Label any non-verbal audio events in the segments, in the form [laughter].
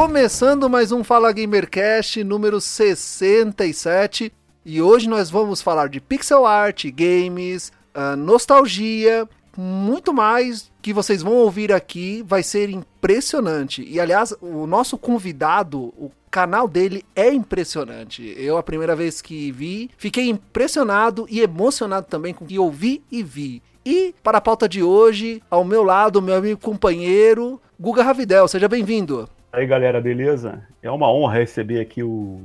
Começando mais um Fala Gamercast número 67 e hoje nós vamos falar de pixel art, games, uh, nostalgia, muito mais que vocês vão ouvir aqui vai ser impressionante. E aliás, o nosso convidado, o canal dele é impressionante. Eu, a primeira vez que vi, fiquei impressionado e emocionado também com o que ouvi e vi. E para a pauta de hoje, ao meu lado, meu amigo companheiro, Guga Ravidel. Seja bem-vindo. Aí galera, beleza? É uma honra receber aqui o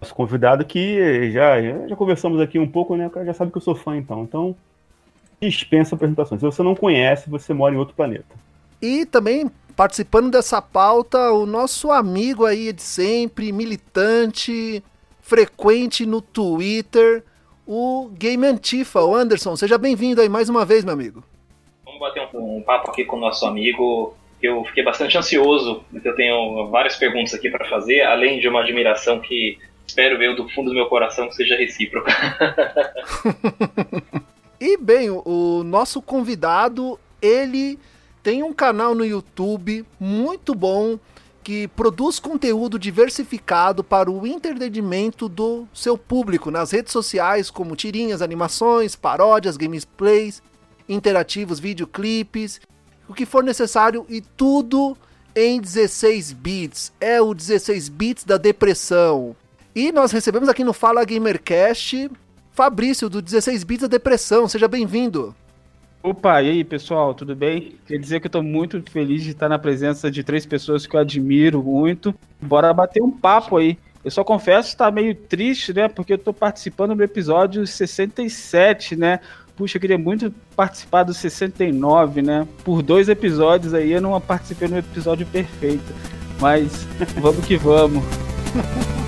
nosso convidado que já, já conversamos aqui um pouco, né? O cara já sabe que eu sou fã então. Então, dispensa apresentações. Se você não conhece, você mora em outro planeta. E também participando dessa pauta, o nosso amigo aí de sempre, militante, frequente no Twitter, o Game Antifa, o Anderson. Seja bem-vindo aí mais uma vez, meu amigo. Vamos bater um, um papo aqui com o nosso amigo eu fiquei bastante ansioso, porque eu tenho várias perguntas aqui para fazer, além de uma admiração que espero ver do fundo do meu coração que seja recíproca. [laughs] e bem, o nosso convidado, ele tem um canal no YouTube muito bom que produz conteúdo diversificado para o entretenimento do seu público nas redes sociais, como tirinhas, animações, paródias, gameplays, interativos, videoclipes o que for necessário e tudo em 16 bits. É o 16 bits da depressão. E nós recebemos aqui no Fala Gamercast Fabrício do 16 bits da depressão. Seja bem-vindo. Opa, e aí pessoal, tudo bem? Quer dizer que eu estou muito feliz de estar na presença de três pessoas que eu admiro muito. Bora bater um papo aí. Eu só confesso que está meio triste, né? Porque eu estou participando do episódio 67, né? Puxa, eu queria muito participar do 69, né? Por dois episódios aí eu não participei no episódio perfeito. Mas [laughs] vamos que vamos. [laughs]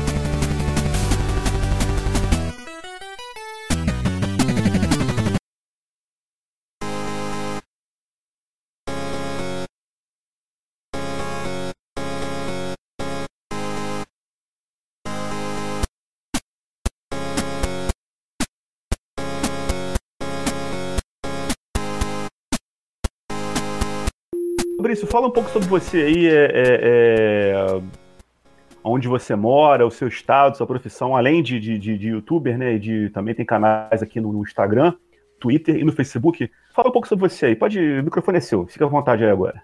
Fabrício, fala um pouco sobre você aí, é, é, é, onde você mora, o seu estado, sua profissão, além de, de, de, de youtuber, né? De, também tem canais aqui no, no, Instagram, Twitter e no Facebook. Fala um pouco sobre você aí. Pode, o microfone é seu, fica à vontade aí agora.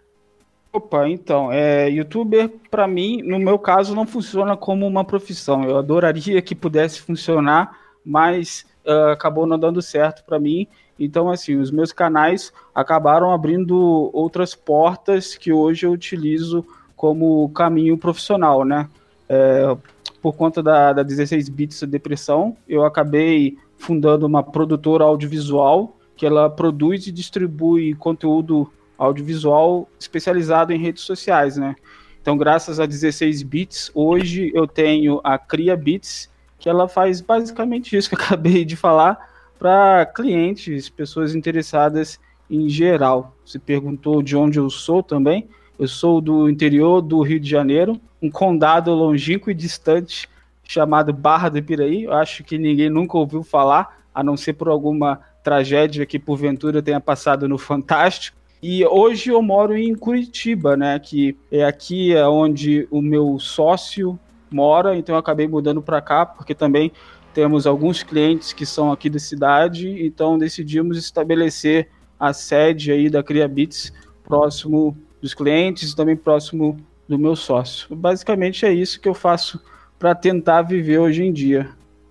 Opa, então, é, youtuber, para mim, no meu caso, não funciona como uma profissão. Eu adoraria que pudesse funcionar, mas uh, acabou não dando certo para mim. Então, assim, os meus canais acabaram abrindo outras portas que hoje eu utilizo como caminho profissional, né? É, por conta da, da 16 Bits Depressão, eu acabei fundando uma produtora audiovisual que ela produz e distribui conteúdo audiovisual especializado em redes sociais, né? Então, graças a 16 bits, hoje eu tenho a Cria Bits, que ela faz basicamente isso que eu [laughs] acabei de falar, para clientes, pessoas interessadas em geral. Você perguntou de onde eu sou também. Eu sou do interior do Rio de Janeiro, um condado longínquo e distante chamado Barra do Piraí. Eu acho que ninguém nunca ouviu falar, a não ser por alguma tragédia que porventura tenha passado no Fantástico. E hoje eu moro em Curitiba, né? Que é aqui onde o meu sócio mora, então eu acabei mudando para cá, porque também temos alguns clientes que são aqui da cidade, então decidimos estabelecer a sede aí da CriaBits próximo dos clientes também próximo do meu sócio. Basicamente é isso que eu faço para tentar viver hoje em dia.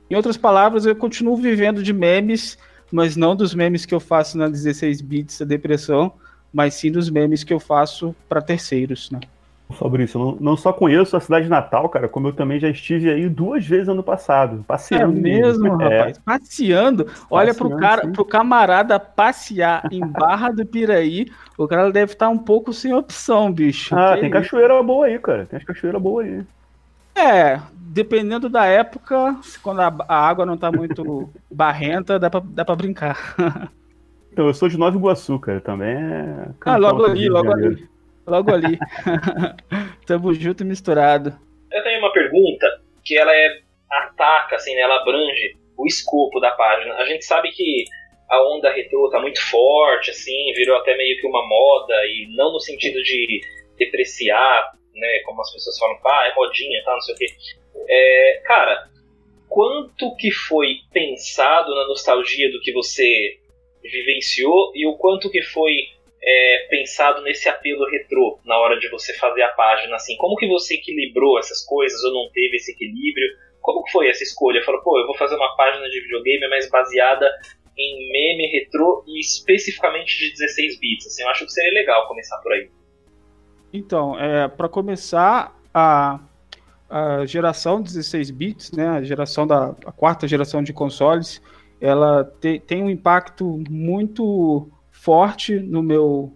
Em outras palavras, eu continuo vivendo de memes, mas não dos memes que eu faço na 16 bits da depressão, mas sim dos memes que eu faço para terceiros, né? Fabrício, não, não só conheço a cidade de Natal, cara, como eu também já estive aí duas vezes ano passado, passeando. É mesmo, é. rapaz, passeando. Olha pro cara, sim. pro camarada passear em Barra do Piraí, o cara deve estar um pouco sem opção, bicho. Ah, que tem isso? cachoeira boa aí, cara. Tem as cachoeiras boas aí. É, dependendo da época, quando a, a água não tá muito [laughs] barrenta, dá pra, dá pra brincar. [laughs] então, eu sou de Nova Iguaçu, cara, também é... Ah, logo ali, logo ali. Logo ali. [laughs] Tamo junto e misturado. Eu tenho uma pergunta que ela é ataca, assim, né? ela abrange o escopo da página. A gente sabe que a onda retrô tá muito forte, assim, virou até meio que uma moda, e não no sentido de depreciar, né, como as pessoas falam, ah, é modinha, tá, não sei o quê. É, cara, quanto que foi pensado na nostalgia do que você vivenciou e o quanto que foi é, pensado nesse apelo retrô na hora de você fazer a página, assim, como que você equilibrou essas coisas ou não teve esse equilíbrio? Como foi essa escolha? Falou, pô, eu vou fazer uma página de videogame mais baseada em meme retrô e especificamente de 16 bits. Assim, eu acho que seria legal começar por aí. Então, é, para começar, a, a geração 16 bits, né, a geração da a quarta geração de consoles, ela te, tem um impacto muito forte no meu,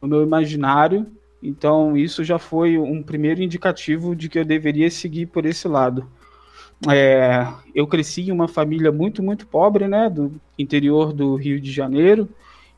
no meu imaginário. Então, isso já foi um primeiro indicativo de que eu deveria seguir por esse lado. É, eu cresci em uma família muito, muito pobre, né, do interior do Rio de Janeiro.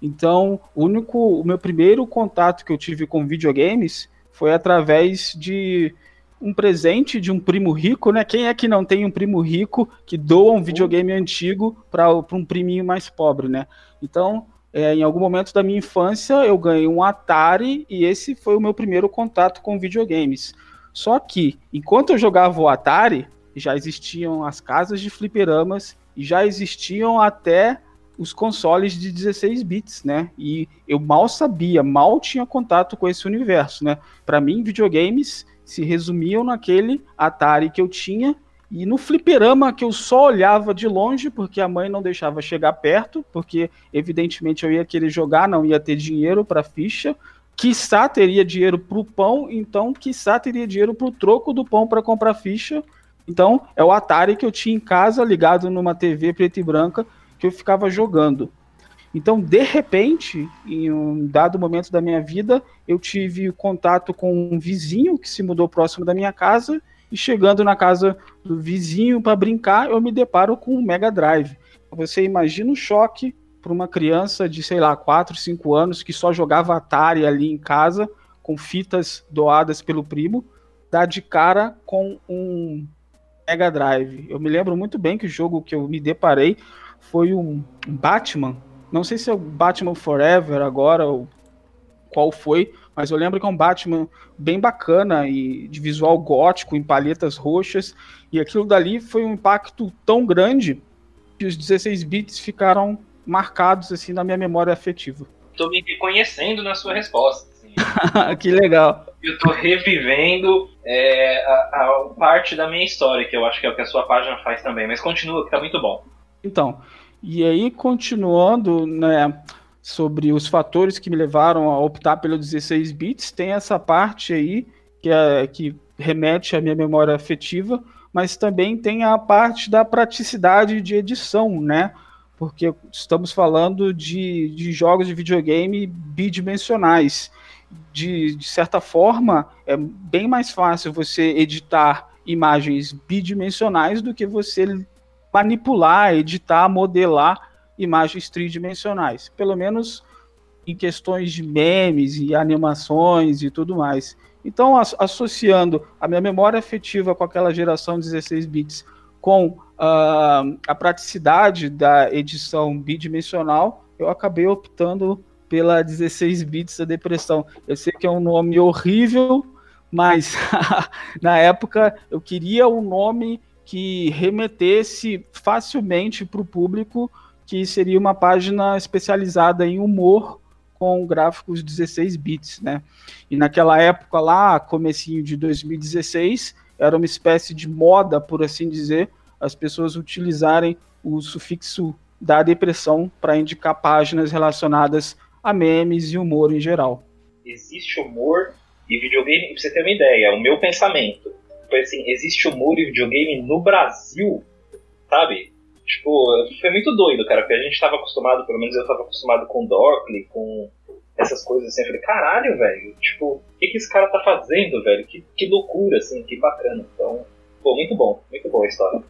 Então, o único, o meu primeiro contato que eu tive com videogames foi através de um presente de um primo rico, né? Quem é que não tem um primo rico que doa um videogame antigo para um priminho mais pobre, né? Então, é, em algum momento da minha infância, eu ganhei um Atari e esse foi o meu primeiro contato com videogames. Só que, enquanto eu jogava o Atari, já existiam as casas de fliperamas e já existiam até os consoles de 16 bits, né? E eu mal sabia, mal tinha contato com esse universo, né? Para mim, videogames se resumiam naquele Atari que eu tinha e no fliperama que eu só olhava de longe, porque a mãe não deixava chegar perto, porque evidentemente eu ia querer jogar, não ia ter dinheiro para ficha. Quiçá teria dinheiro para o pão, então quiçá teria dinheiro para o troco do pão para comprar ficha. Então é o Atari que eu tinha em casa, ligado numa TV preta e branca, que eu ficava jogando. Então, de repente, em um dado momento da minha vida, eu tive contato com um vizinho que se mudou próximo da minha casa e chegando na casa do vizinho para brincar, eu me deparo com um Mega Drive. Você imagina o choque para uma criança de, sei lá, 4, 5 anos que só jogava Atari ali em casa, com fitas doadas pelo primo, dar de cara com um Mega Drive. Eu me lembro muito bem que o jogo que eu me deparei foi um Batman. Não sei se é o Batman Forever agora, ou qual foi, mas eu lembro que é um Batman bem bacana e de visual gótico, em palhetas roxas, e aquilo dali foi um impacto tão grande que os 16 bits ficaram marcados assim na minha memória afetiva. Tô me reconhecendo na sua resposta. Assim. [laughs] que legal. Eu tô revivendo é, a, a, parte da minha história, que eu acho que é o que a sua página faz também, mas continua, que tá muito bom. Então, e aí continuando, né, sobre os fatores que me levaram a optar pelo 16 bits, tem essa parte aí que, é, que remete à minha memória afetiva, mas também tem a parte da praticidade de edição, né? Porque estamos falando de, de jogos de videogame bidimensionais. De, de certa forma, é bem mais fácil você editar imagens bidimensionais do que você manipular, editar, modelar imagens tridimensionais, pelo menos em questões de memes e animações e tudo mais. Então, associando a minha memória afetiva com aquela geração 16 bits com uh, a praticidade da edição bidimensional, eu acabei optando pela 16 bits da depressão. Eu sei que é um nome horrível, mas [laughs] na época eu queria um nome que remetesse facilmente para o público que seria uma página especializada em humor com gráficos 16 bits, né? E naquela época lá, comecinho de 2016, era uma espécie de moda, por assim dizer, as pessoas utilizarem o sufixo da depressão para indicar páginas relacionadas a memes e humor em geral. Existe humor e videogame, pra você ter uma ideia, o meu pensamento foi assim, existe humor e videogame no Brasil, sabe? Tipo, foi muito doido, cara, porque a gente tava acostumado, pelo menos eu tava acostumado com Dorkly, com essas coisas assim. Eu falei, caralho, velho, tipo, o que, que esse cara tá fazendo, velho? Que, que loucura, assim, que bacana. Então, pô, muito bom, muito boa a história.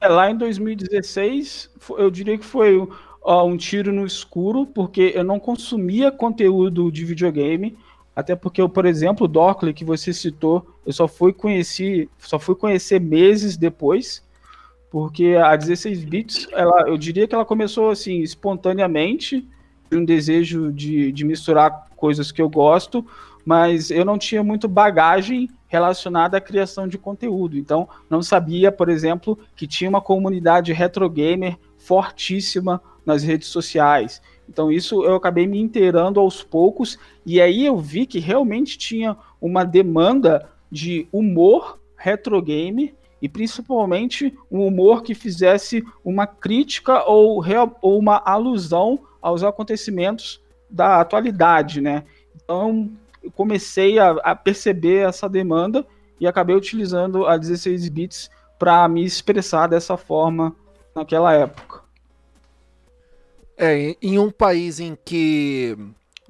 É, lá em 2016, eu diria que foi ó, um tiro no escuro, porque eu não consumia conteúdo de videogame. Até porque, por exemplo, o Dorkley que você citou, eu só fui conhecer, só fui conhecer meses depois, porque a 16 bits, ela, eu diria que ela começou assim espontaneamente, um desejo de, de misturar coisas que eu gosto, mas eu não tinha muito bagagem relacionada à criação de conteúdo. Então, não sabia, por exemplo, que tinha uma comunidade retro gamer fortíssima nas redes sociais. Então, isso eu acabei me inteirando aos poucos, e aí eu vi que realmente tinha uma demanda de humor retro gamer e principalmente um humor que fizesse uma crítica ou, ou uma alusão aos acontecimentos da atualidade, né? Então, eu comecei a, a perceber essa demanda e acabei utilizando a 16 bits para me expressar dessa forma naquela época. É, em um país em que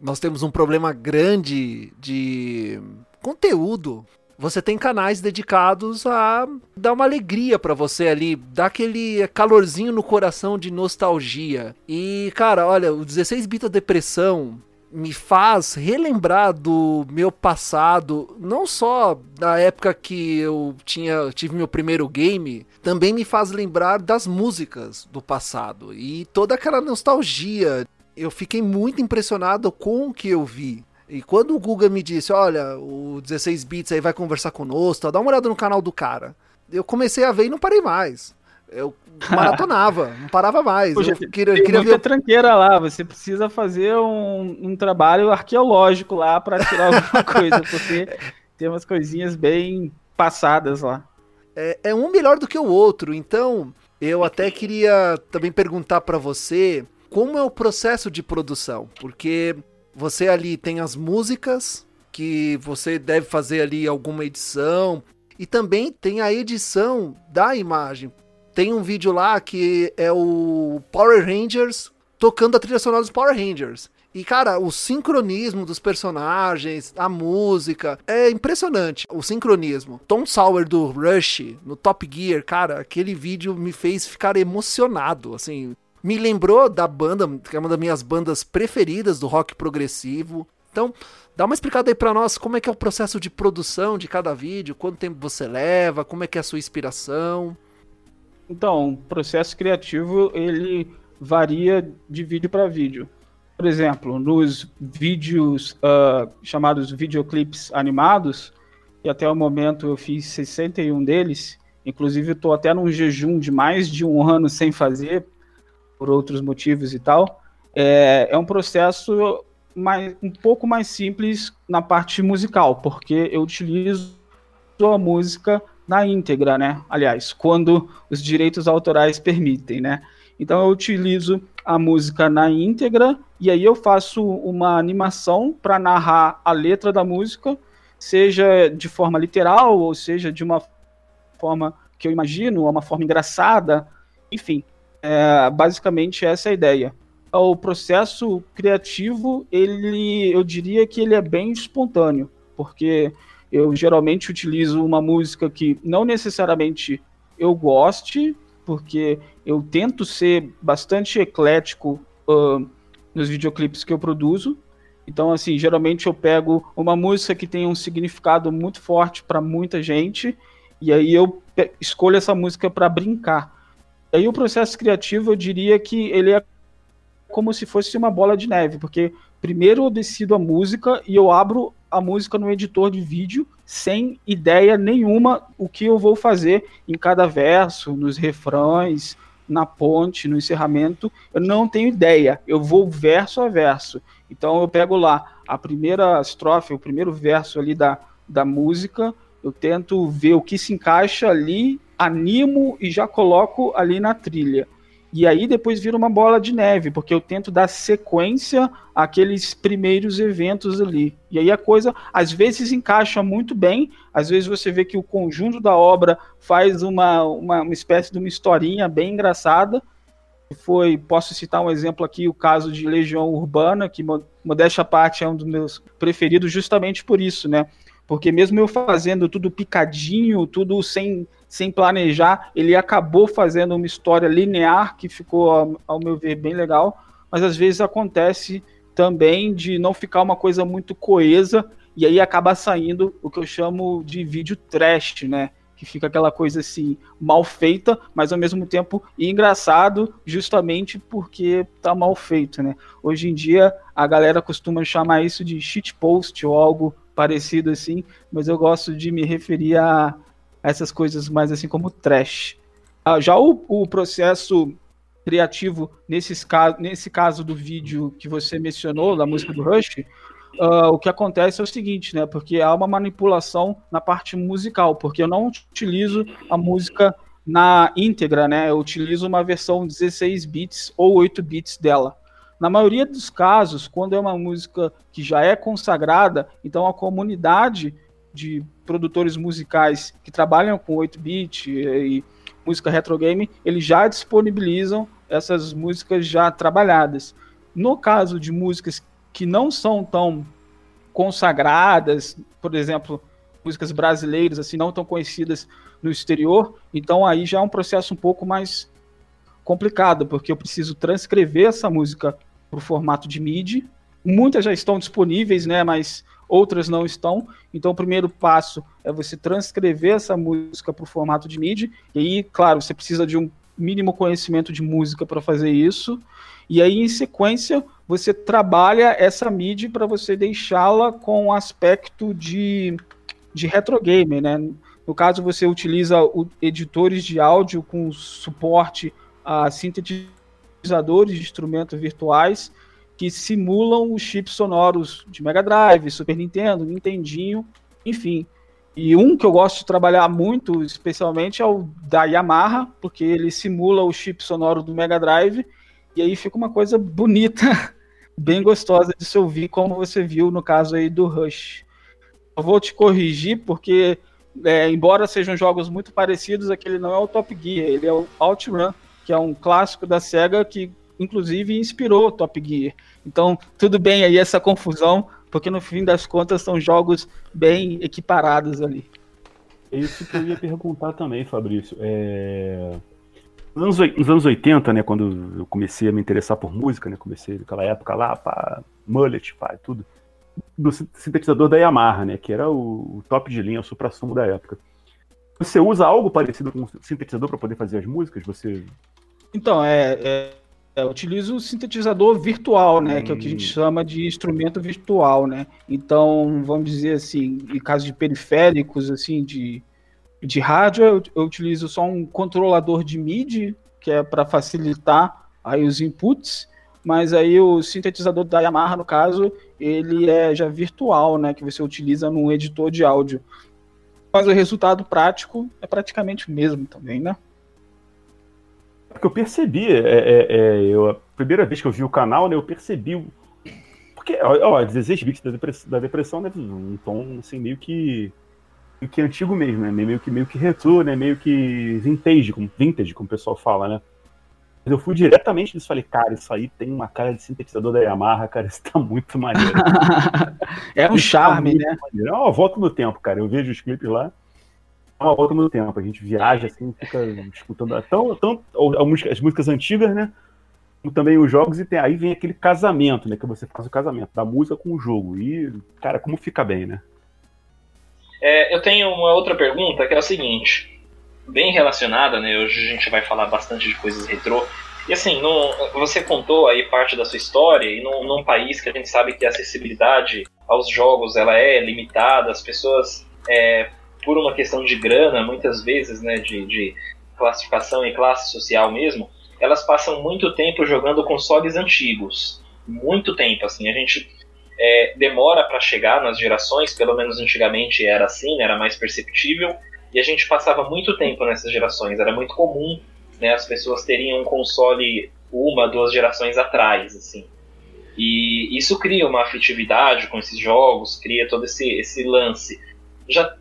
nós temos um problema grande de conteúdo, você tem canais dedicados a dar uma alegria para você ali, dar aquele calorzinho no coração de nostalgia. E, cara, olha, o 16 bits depressão me faz relembrar do meu passado, não só da época que eu tinha tive meu primeiro game, também me faz lembrar das músicas do passado e toda aquela nostalgia. Eu fiquei muito impressionado com o que eu vi. E quando o Guga me disse, olha, o 16 bits aí vai conversar conosco, dá uma olhada no canal do cara. Eu comecei a ver e não parei mais. Eu [laughs] maratonava, não parava mais. Poxa, eu queria, tem queria ver... tranqueira lá, você precisa fazer um, um trabalho arqueológico lá para tirar alguma [laughs] coisa, porque tem umas coisinhas bem passadas lá. É, é um melhor do que o outro, então eu até queria também perguntar para você como é o processo de produção, porque você ali tem as músicas que você deve fazer ali alguma edição e também tem a edição da imagem. Tem um vídeo lá que é o Power Rangers tocando a trilha sonora dos Power Rangers. E, cara, o sincronismo dos personagens, a música, é impressionante. O sincronismo. Tom Sawyer do Rush, no Top Gear, cara, aquele vídeo me fez ficar emocionado, assim. Me lembrou da banda, que é uma das minhas bandas preferidas do rock progressivo. Então, dá uma explicada aí pra nós como é que é o processo de produção de cada vídeo, quanto tempo você leva, como é que é a sua inspiração. Então, o processo criativo ele varia de vídeo para vídeo. Por exemplo, nos vídeos uh, chamados videoclips animados, e até o momento eu fiz 61 deles, inclusive estou até num jejum de mais de um [laughs] ano sem fazer, por outros motivos e tal. É, é um processo mais, um pouco mais simples na parte musical, porque eu utilizo a música na íntegra, né? Aliás, quando os direitos autorais permitem, né? Então eu utilizo a música na íntegra e aí eu faço uma animação para narrar a letra da música, seja de forma literal ou seja de uma forma que eu imagino, uma forma engraçada, enfim. É, basicamente essa é a ideia. O processo criativo, ele, eu diria que ele é bem espontâneo, porque eu geralmente utilizo uma música que não necessariamente eu goste, porque eu tento ser bastante eclético uh, nos videoclipes que eu produzo. Então, assim, geralmente eu pego uma música que tem um significado muito forte para muita gente, e aí eu escolho essa música para brincar. Aí o processo criativo, eu diria que ele é como se fosse uma bola de neve, porque primeiro eu decido a música e eu abro a música no editor de vídeo sem ideia nenhuma o que eu vou fazer em cada verso, nos refrões, na ponte, no encerramento. Eu não tenho ideia. Eu vou verso a verso. Então eu pego lá a primeira estrofe, o primeiro verso ali da, da música, eu tento ver o que se encaixa ali, animo e já coloco ali na trilha. E aí depois vira uma bola de neve, porque eu tento dar sequência àqueles primeiros eventos ali. E aí a coisa às vezes encaixa muito bem, às vezes você vê que o conjunto da obra faz uma, uma, uma espécie de uma historinha bem engraçada. Foi, posso citar um exemplo aqui, o caso de Legião Urbana, que modéstia à parte é um dos meus preferidos justamente por isso, né? Porque mesmo eu fazendo tudo picadinho, tudo sem, sem planejar, ele acabou fazendo uma história linear que ficou, ao, meu ver, bem legal. Mas às vezes acontece também de não ficar uma coisa muito coesa e aí acaba saindo o que eu chamo de vídeo trash, né? Que fica aquela coisa assim, mal feita, mas ao mesmo tempo engraçado, justamente porque tá mal feito, né? Hoje em dia a galera costuma chamar isso de shitpost ou algo parecido assim, mas eu gosto de me referir a essas coisas mais assim como trash. Ah, já o, o processo criativo nesses, nesse caso do vídeo que você mencionou, da música do Rush, uh, o que acontece é o seguinte, né? Porque há uma manipulação na parte musical, porque eu não utilizo a música na íntegra, né? Eu utilizo uma versão 16 bits ou 8 bits dela. Na maioria dos casos, quando é uma música que já é consagrada, então a comunidade de produtores musicais que trabalham com 8-bit e música retro game, eles já disponibilizam essas músicas já trabalhadas. No caso de músicas que não são tão consagradas, por exemplo, músicas brasileiras assim não tão conhecidas no exterior, então aí já é um processo um pouco mais complicado, porque eu preciso transcrever essa música para o formato de MIDI. Muitas já estão disponíveis, né, mas outras não estão. Então, o primeiro passo é você transcrever essa música para o formato de MIDI. E aí, claro, você precisa de um mínimo conhecimento de música para fazer isso. E aí, em sequência, você trabalha essa MIDI para você deixá-la com aspecto de, de retro game, né? No caso, você utiliza o, editores de áudio com suporte a sintetizador sintetizadores de instrumentos virtuais que simulam os chips sonoros de Mega Drive, Super Nintendo, Nintendinho, enfim. E um que eu gosto de trabalhar muito, especialmente, é o da Yamaha, porque ele simula o chip sonoro do Mega Drive, e aí fica uma coisa bonita, [laughs] bem gostosa de se ouvir, como você viu no caso aí do Rush. Eu vou te corrigir, porque, é, embora sejam jogos muito parecidos, aquele não é o Top Gear, ele é o OutRun, que é um clássico da SEGA que inclusive inspirou Top Gear. Então, tudo bem aí essa confusão, porque no fim das contas são jogos bem equiparados ali. É isso que eu ia perguntar também, Fabrício. É... Nos, anos, nos anos 80, né, quando eu comecei a me interessar por música, né, comecei naquela época lá, pá, mullet, pá, tudo, do sintetizador da Yamaha, né, que era o, o top de linha, o supra-sumo da época. Você usa algo parecido com um sintetizador para poder fazer as músicas? Você então, é, é, é, eu utilizo o sintetizador virtual, né? Hum. Que é o que a gente chama de instrumento virtual, né? Então, vamos dizer assim, em caso de periféricos, assim, de, de rádio, eu, eu utilizo só um controlador de MIDI, que é para facilitar aí os inputs, mas aí o sintetizador da Yamaha, no caso, ele é já virtual, né? Que você utiliza num editor de áudio. Mas o resultado prático é praticamente o mesmo também, né? Porque eu percebi, é, é, é, eu, a primeira vez que eu vi o canal, né, eu percebi. O... Porque, ó, 16 bits da depressão, da depressão, né? Um tom assim, meio que. Meio que antigo mesmo, né? Meio que, meio que retrô, né? Meio que vintage, como, vintage, como o pessoal fala, né? Mas eu fui diretamente nisso falei, cara, isso aí tem uma cara de sintetizador da Yamaha, cara, isso tá muito maneiro. [laughs] é um tá charme, tá né? Maneiro. É uma volta no tempo, cara. Eu vejo os clipes lá uma volta no tempo. A gente viaja assim, fica escutando tão, tão, as músicas antigas, né? Como também os jogos, e tem, aí vem aquele casamento, né? Que você faz o casamento da música com o jogo. E, cara, como fica bem, né? É, eu tenho uma outra pergunta que é a seguinte, bem relacionada, né? Hoje a gente vai falar bastante de coisas retrô. E assim, no, você contou aí parte da sua história, e num, num, país que a gente sabe que a acessibilidade aos jogos ela é limitada, as pessoas é, por uma questão de grana, muitas vezes, né, de, de classificação e classe social mesmo, elas passam muito tempo jogando consoles antigos. Muito tempo, assim. A gente é, demora para chegar nas gerações, pelo menos antigamente era assim, né, era mais perceptível, e a gente passava muito tempo nessas gerações. Era muito comum né, as pessoas teriam um console uma, duas gerações atrás, assim. E isso cria uma afetividade com esses jogos, cria todo esse, esse lance. Já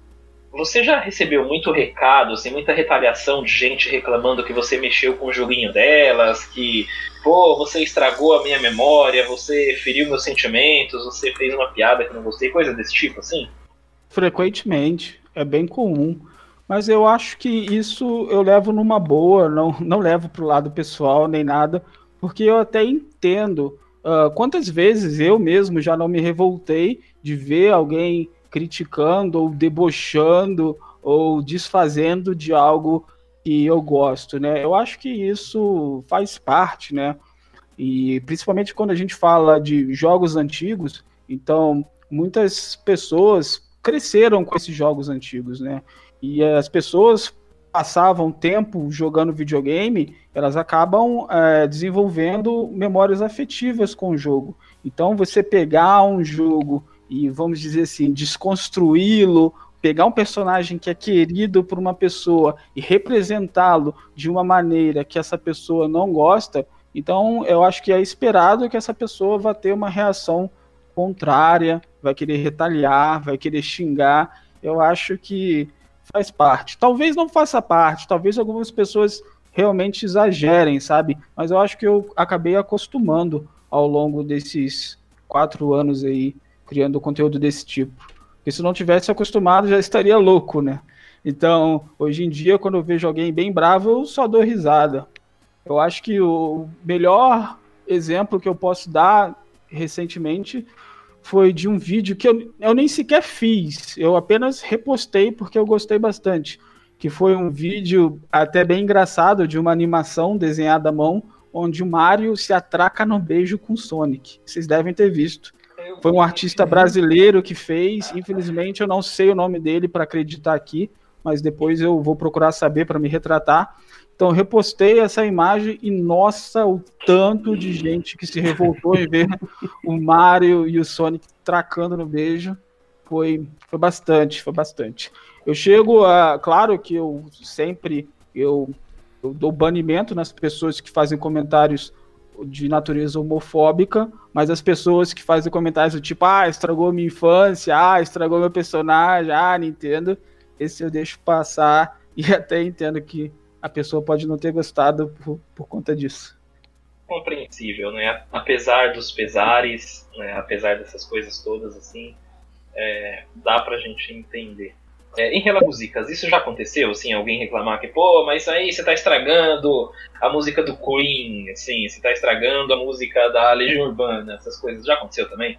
você já recebeu muito recado, assim, muita retaliação de gente reclamando que você mexeu com o joguinho delas, que, pô, você estragou a minha memória, você feriu meus sentimentos, você fez uma piada que não gostei, coisa desse tipo, assim? Frequentemente, é bem comum. Mas eu acho que isso eu levo numa boa, não, [laughs] não levo pro lado pessoal nem nada, porque eu até entendo uh, quantas vezes eu mesmo já não me revoltei de ver alguém criticando ou debochando ou desfazendo de algo que eu gosto, né? Eu acho que isso faz parte, né? E principalmente quando a gente fala de jogos antigos, então muitas pessoas cresceram com esses jogos antigos, né? E as pessoas passavam tempo jogando videogame, elas acabam é, desenvolvendo memórias afetivas com o jogo. Então, você pegar um jogo e, vamos dizer assim, desconstruí-lo, pegar um personagem que é querido por uma pessoa e representá-lo de uma maneira que essa pessoa não gosta, então eu acho que é esperado que essa pessoa vá ter uma reação contrária, vai querer retaliar, vai querer xingar. Eu acho que faz parte. Talvez não faça parte, talvez algumas pessoas realmente exagerem, sabe? Mas eu acho que eu acabei acostumando ao longo desses quatro anos aí, criando conteúdo desse tipo. Porque se não tivesse acostumado, já estaria louco, né? Então, hoje em dia, quando eu vejo alguém bem bravo, eu só dou risada. Eu acho que o melhor exemplo que eu posso dar recentemente foi de um vídeo que eu, eu nem sequer fiz, eu apenas repostei porque eu gostei bastante. Que foi um vídeo até bem engraçado de uma animação desenhada à mão, onde o Mario se atraca no beijo com Sonic. Vocês devem ter visto. Foi um artista brasileiro que fez, infelizmente eu não sei o nome dele para acreditar aqui, mas depois eu vou procurar saber para me retratar. Então, repostei essa imagem e, nossa, o tanto de gente que se revoltou em ver o Mario e o Sonic tracando no beijo foi, foi bastante, foi bastante. Eu chego a. Claro que eu sempre eu, eu dou banimento nas pessoas que fazem comentários de natureza homofóbica, mas as pessoas que fazem comentários do tipo, ah, estragou minha infância, ah, estragou meu personagem, ah, Nintendo, esse eu deixo passar e [laughs] até entendo que a pessoa pode não ter gostado por, por conta disso. Compreensível, né? Apesar dos pesares, né? apesar dessas coisas todas, assim, é, dá pra gente entender. É, em relação músicas, isso já aconteceu, assim, alguém reclamar que, pô, mas aí você tá estragando a música do Queen, assim, você tá estragando a música da Legião Urbana, essas coisas, já aconteceu também?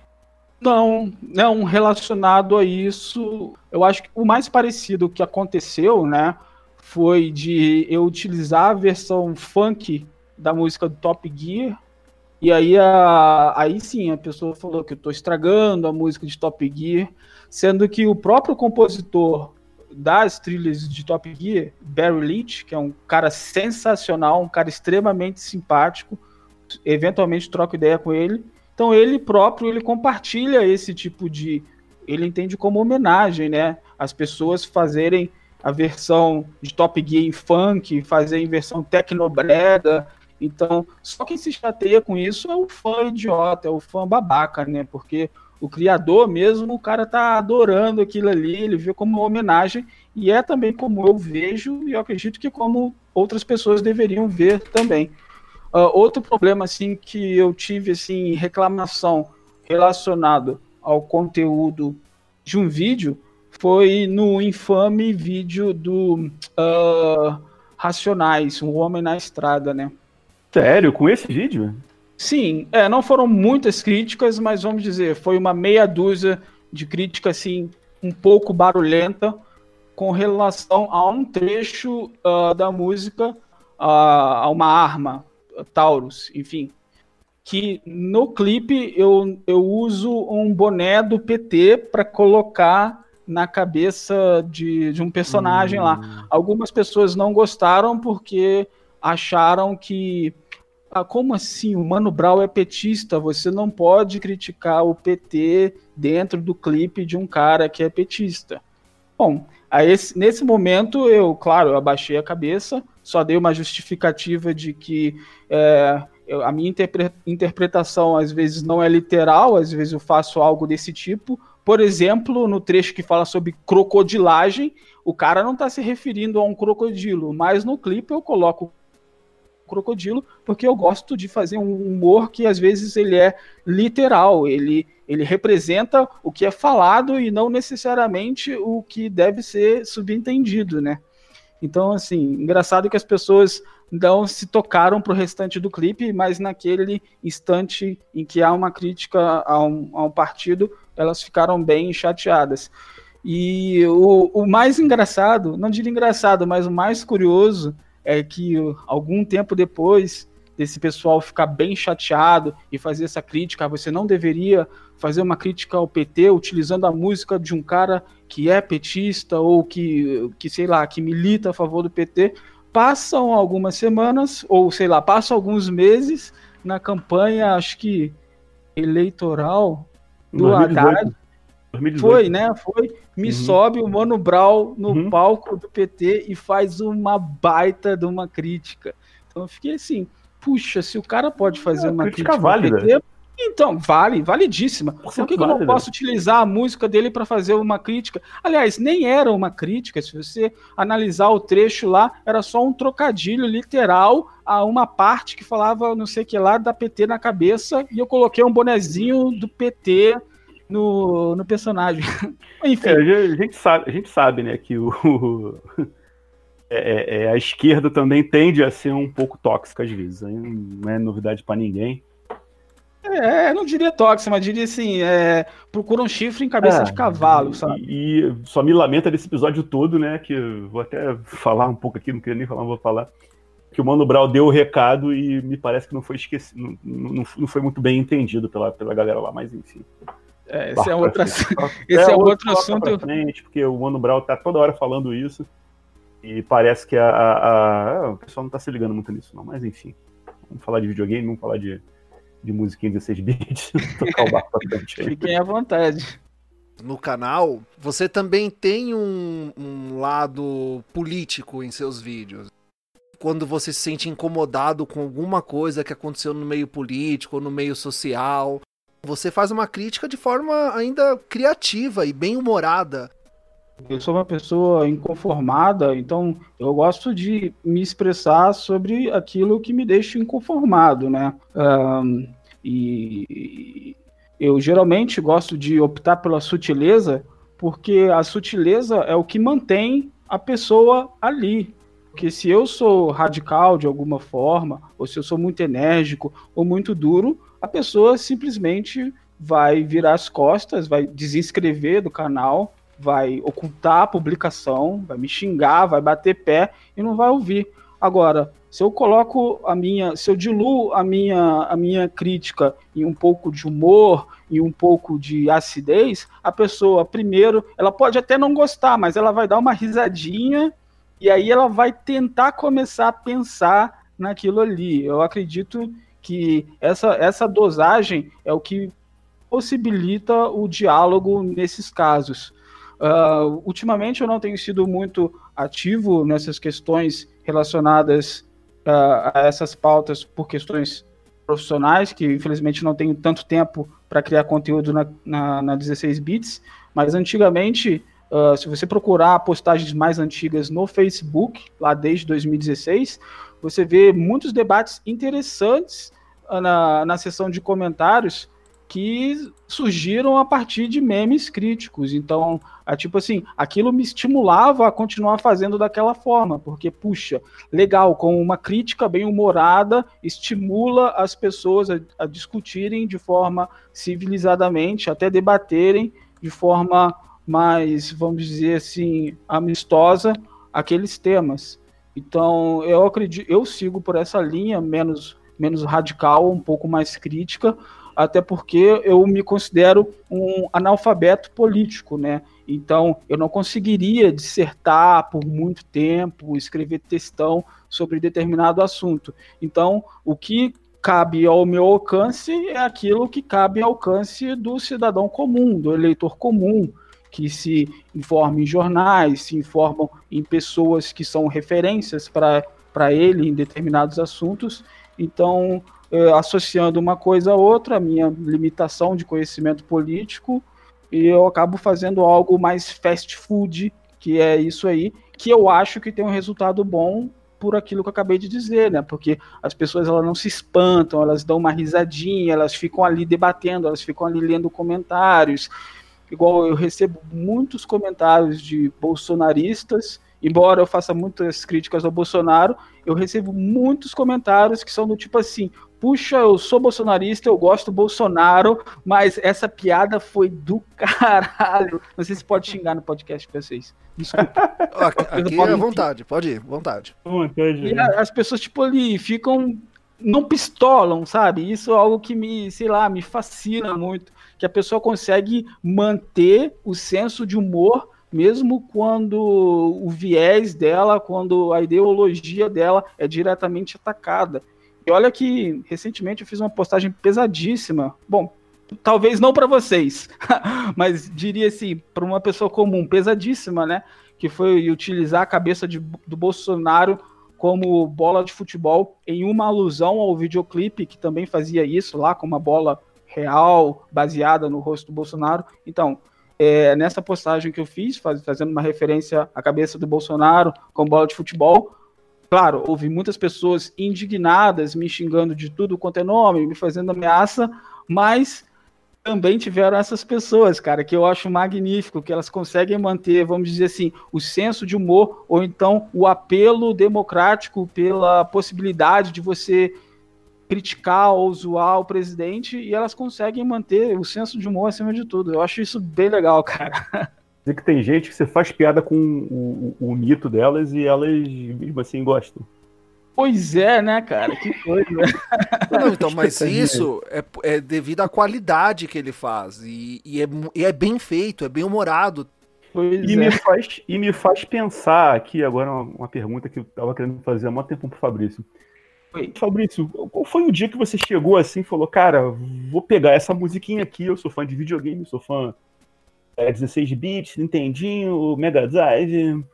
Não, não, relacionado a isso, eu acho que o mais parecido que aconteceu, né, foi de eu utilizar a versão funk da música do Top Gear. E aí, a, aí sim, a pessoa falou que eu estou estragando a música de Top Gear, sendo que o próprio compositor das trilhas de Top Gear, Barry Leach, que é um cara sensacional, um cara extremamente simpático, eventualmente troco ideia com ele. Então ele próprio ele compartilha esse tipo de, ele entende como homenagem, né? As pessoas fazerem a versão de Top Gear em funk, fazer em versão tecnobrega. Então, só quem se chateia com isso é o fã idiota, é o fã babaca, né? Porque o criador mesmo, o cara tá adorando aquilo ali, ele vê como uma homenagem, e é também como eu vejo, e eu acredito que como outras pessoas deveriam ver também. Uh, outro problema, assim, que eu tive, assim, reclamação relacionado ao conteúdo de um vídeo, foi no infame vídeo do uh, Racionais, um homem na estrada, né? Sério? Com esse vídeo? Sim, é, não foram muitas críticas, mas vamos dizer, foi uma meia dúzia de críticas, assim, um pouco barulhenta com relação a um trecho uh, da música, uh, a uma arma, Taurus, enfim. Que no clipe eu, eu uso um boné do PT para colocar na cabeça de, de um personagem lá. Hum. Algumas pessoas não gostaram porque acharam que. Ah, como assim? O Mano Brown é petista. Você não pode criticar o PT dentro do clipe de um cara que é petista. Bom, esse, nesse momento eu, claro, eu abaixei a cabeça, só dei uma justificativa de que é, eu, a minha interpre interpretação às vezes não é literal, às vezes eu faço algo desse tipo. Por exemplo, no trecho que fala sobre crocodilagem, o cara não está se referindo a um crocodilo, mas no clipe eu coloco crocodilo porque eu gosto de fazer um humor que às vezes ele é literal, ele, ele representa o que é falado e não necessariamente o que deve ser subentendido, né? Então, assim, engraçado que as pessoas não se tocaram para o restante do clipe, mas naquele instante em que há uma crítica a um, a um partido, elas ficaram bem chateadas. E o, o mais engraçado, não diria engraçado, mas o mais curioso é que algum tempo depois desse pessoal ficar bem chateado e fazer essa crítica, você não deveria fazer uma crítica ao PT utilizando a música de um cara que é petista ou que, que sei lá, que milita a favor do PT. Passam algumas semanas, ou sei lá, passam alguns meses na campanha, acho que eleitoral do 2018. Haddad. 2018. Foi, né? Foi. Me uhum. sobe o Mano Brown no uhum. palco do PT e faz uma baita de uma crítica. Então eu fiquei assim, puxa, se o cara pode fazer é, uma crítica, crítica válida. PT, então, vale, validíssima. Por que, que eu não posso utilizar a música dele para fazer uma crítica? Aliás, nem era uma crítica, se você analisar o trecho lá, era só um trocadilho literal a uma parte que falava não sei o que lá da PT na cabeça e eu coloquei um bonezinho do PT no, no personagem. [laughs] Enfim. É, a, gente sabe, a gente sabe, né, que o, [laughs] é, é, é, a esquerda também tende a ser um pouco tóxica às vezes. Não é novidade para ninguém. É, não diria tóxica, mas diria assim, é, procura um chifre em cabeça é, de cavalo, sabe? E, e, só me lamenta desse episódio todo, né? Que vou até falar um pouco aqui, não queria nem falar, vou falar. Que o Mano Brown deu o recado e me parece que não foi esquecido, não, não, não foi muito bem entendido pela, pela galera lá, mas enfim. É, esse é, outro, esse é, é outro assunto. Frente, porque o Mano Brown tá toda hora falando isso. E parece que a, a, a, o pessoal não tá se ligando muito nisso, não. Mas enfim. Vamos falar de videogame, vamos falar de, de musiquinha 16 bits. [laughs] tocar o barco pra frente aí. Fiquem à vontade. No canal, você também tem um, um lado político em seus vídeos quando você se sente incomodado com alguma coisa que aconteceu no meio político ou no meio social, você faz uma crítica de forma ainda criativa e bem humorada. Eu sou uma pessoa inconformada, então eu gosto de me expressar sobre aquilo que me deixa inconformado, né? Um, e eu geralmente gosto de optar pela sutileza, porque a sutileza é o que mantém a pessoa ali. Porque se eu sou radical de alguma forma, ou se eu sou muito enérgico ou muito duro, a pessoa simplesmente vai virar as costas, vai desinscrever do canal, vai ocultar a publicação, vai me xingar, vai bater pé e não vai ouvir. Agora, se eu coloco a minha, se eu diluo a minha, a minha crítica em um pouco de humor, e um pouco de acidez, a pessoa, primeiro, ela pode até não gostar, mas ela vai dar uma risadinha e aí ela vai tentar começar a pensar naquilo ali. Eu acredito que essa, essa dosagem é o que possibilita o diálogo nesses casos. Uh, ultimamente eu não tenho sido muito ativo nessas questões relacionadas uh, a essas pautas por questões profissionais, que infelizmente não tenho tanto tempo para criar conteúdo na, na, na, 16 bits, mas antigamente, uh, se você procurar postagens mais antigas no Facebook, lá desde 2016, você vê muitos debates interessantes na, na seção de comentários que surgiram a partir de memes críticos. Então, é tipo assim, aquilo me estimulava a continuar fazendo daquela forma, porque, puxa, legal, com uma crítica bem humorada, estimula as pessoas a, a discutirem de forma civilizadamente, até debaterem de forma mais, vamos dizer assim, amistosa aqueles temas. Então, eu acredito, eu sigo por essa linha menos menos radical, um pouco mais crítica, até porque eu me considero um analfabeto político, né? Então, eu não conseguiria dissertar por muito tempo, escrever textão sobre determinado assunto. Então, o que cabe ao meu alcance é aquilo que cabe ao alcance do cidadão comum, do eleitor comum, que se informa em jornais, se informam em pessoas que são referências para para ele em determinados assuntos. Então, eh, associando uma coisa a outra, a minha limitação de conhecimento político, e eu acabo fazendo algo mais fast food, que é isso aí, que eu acho que tem um resultado bom por aquilo que eu acabei de dizer, né? Porque as pessoas elas não se espantam, elas dão uma risadinha, elas ficam ali debatendo, elas ficam ali lendo comentários. Igual eu recebo muitos comentários de bolsonaristas, embora eu faça muitas críticas ao Bolsonaro, eu recebo muitos comentários que são do tipo assim: puxa, eu sou bolsonarista, eu gosto do Bolsonaro, mas essa piada foi do caralho. Não sei se pode xingar no podcast pra vocês. Desculpa. [laughs] Aqui é vontade, pode ir, vontade. E as pessoas, tipo, ali ficam. Não pistolam, sabe? Isso é algo que me, sei lá, me fascina muito. Que a pessoa consegue manter o senso de humor mesmo quando o viés dela, quando a ideologia dela é diretamente atacada. E olha que recentemente eu fiz uma postagem pesadíssima. Bom, talvez não para vocês, [laughs] mas diria assim, para uma pessoa comum, pesadíssima, né? Que foi utilizar a cabeça de, do Bolsonaro como bola de futebol em uma alusão ao videoclipe que também fazia isso lá com uma bola real baseada no rosto do Bolsonaro. Então, é, nessa postagem que eu fiz, faz, fazendo uma referência à cabeça do Bolsonaro com bola de futebol, Claro, houve muitas pessoas indignadas, me xingando de tudo quanto é nome, me fazendo ameaça, mas também tiveram essas pessoas, cara, que eu acho magnífico, que elas conseguem manter, vamos dizer assim, o senso de humor, ou então o apelo democrático pela possibilidade de você criticar ou zoar o presidente, e elas conseguem manter o senso de humor acima de tudo. Eu acho isso bem legal, cara. dizer que tem gente que você faz piada com o, o, o mito delas e elas mesmo assim gostam. Pois é, né, cara? Que coisa. [laughs] Não, então, mas isso é, é, devido à qualidade que ele faz. E, e, é, e é bem feito, é bem humorado. Pois e, é. me faz, e me faz pensar aqui agora uma, uma pergunta que eu tava querendo fazer há muito tempo pro Fabrício. Oi. Fabrício, qual foi o dia que você chegou assim e falou, cara, vou pegar essa musiquinha aqui, eu sou fã de videogame, sou fã é, 16 bits, Nintendinho, Mega Drive.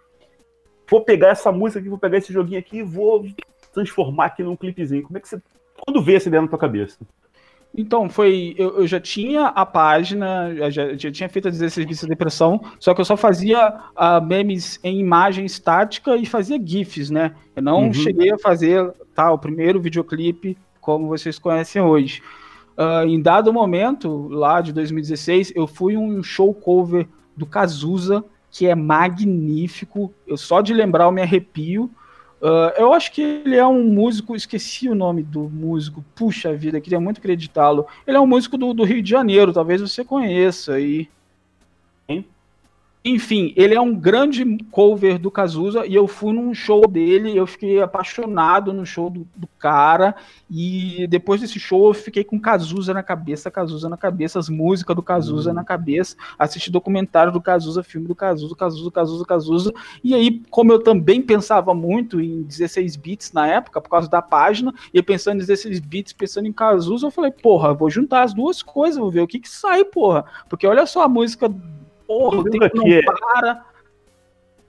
Vou pegar essa música aqui, vou pegar esse joguinho aqui e vou transformar aqui num clipezinho. Como é que você. Quando vê essa ideia na tua cabeça? Então, foi. Eu, eu já tinha a página, já, já tinha feito 16 bits de depressão, só que eu só fazia uh, memes em imagem estática e fazia GIFs, né? Eu não uhum. cheguei a fazer tá, o primeiro videoclipe como vocês conhecem hoje. Uh, em dado momento, lá de 2016, eu fui um show cover do Cazuza, que é magnífico. Eu só de lembrar eu me arrepio. Uh, eu acho que ele é um músico, esqueci o nome do músico, puxa vida, queria muito acreditá-lo. Ele é um músico do, do, Rio de Janeiro, talvez você conheça aí. Hein? Enfim, ele é um grande cover do Cazuza e eu fui num show dele, eu fiquei apaixonado no show do, do, cara e depois desse show eu fiquei com Cazuza na cabeça, Cazuza na cabeça, as músicas do Cazuza uhum. na cabeça, assisti documentário do Cazuza, filme do Cazuza, Cazuza, Cazuza, Cazuza e aí, como eu também pensava muito em 16 bits na época, por causa da página, e pensando em 16 bits, pensando em Cazuza, eu falei, porra, vou juntar as duas coisas, vou ver o que que sai, porra, porque olha só a música Porra, o tempo não é... para.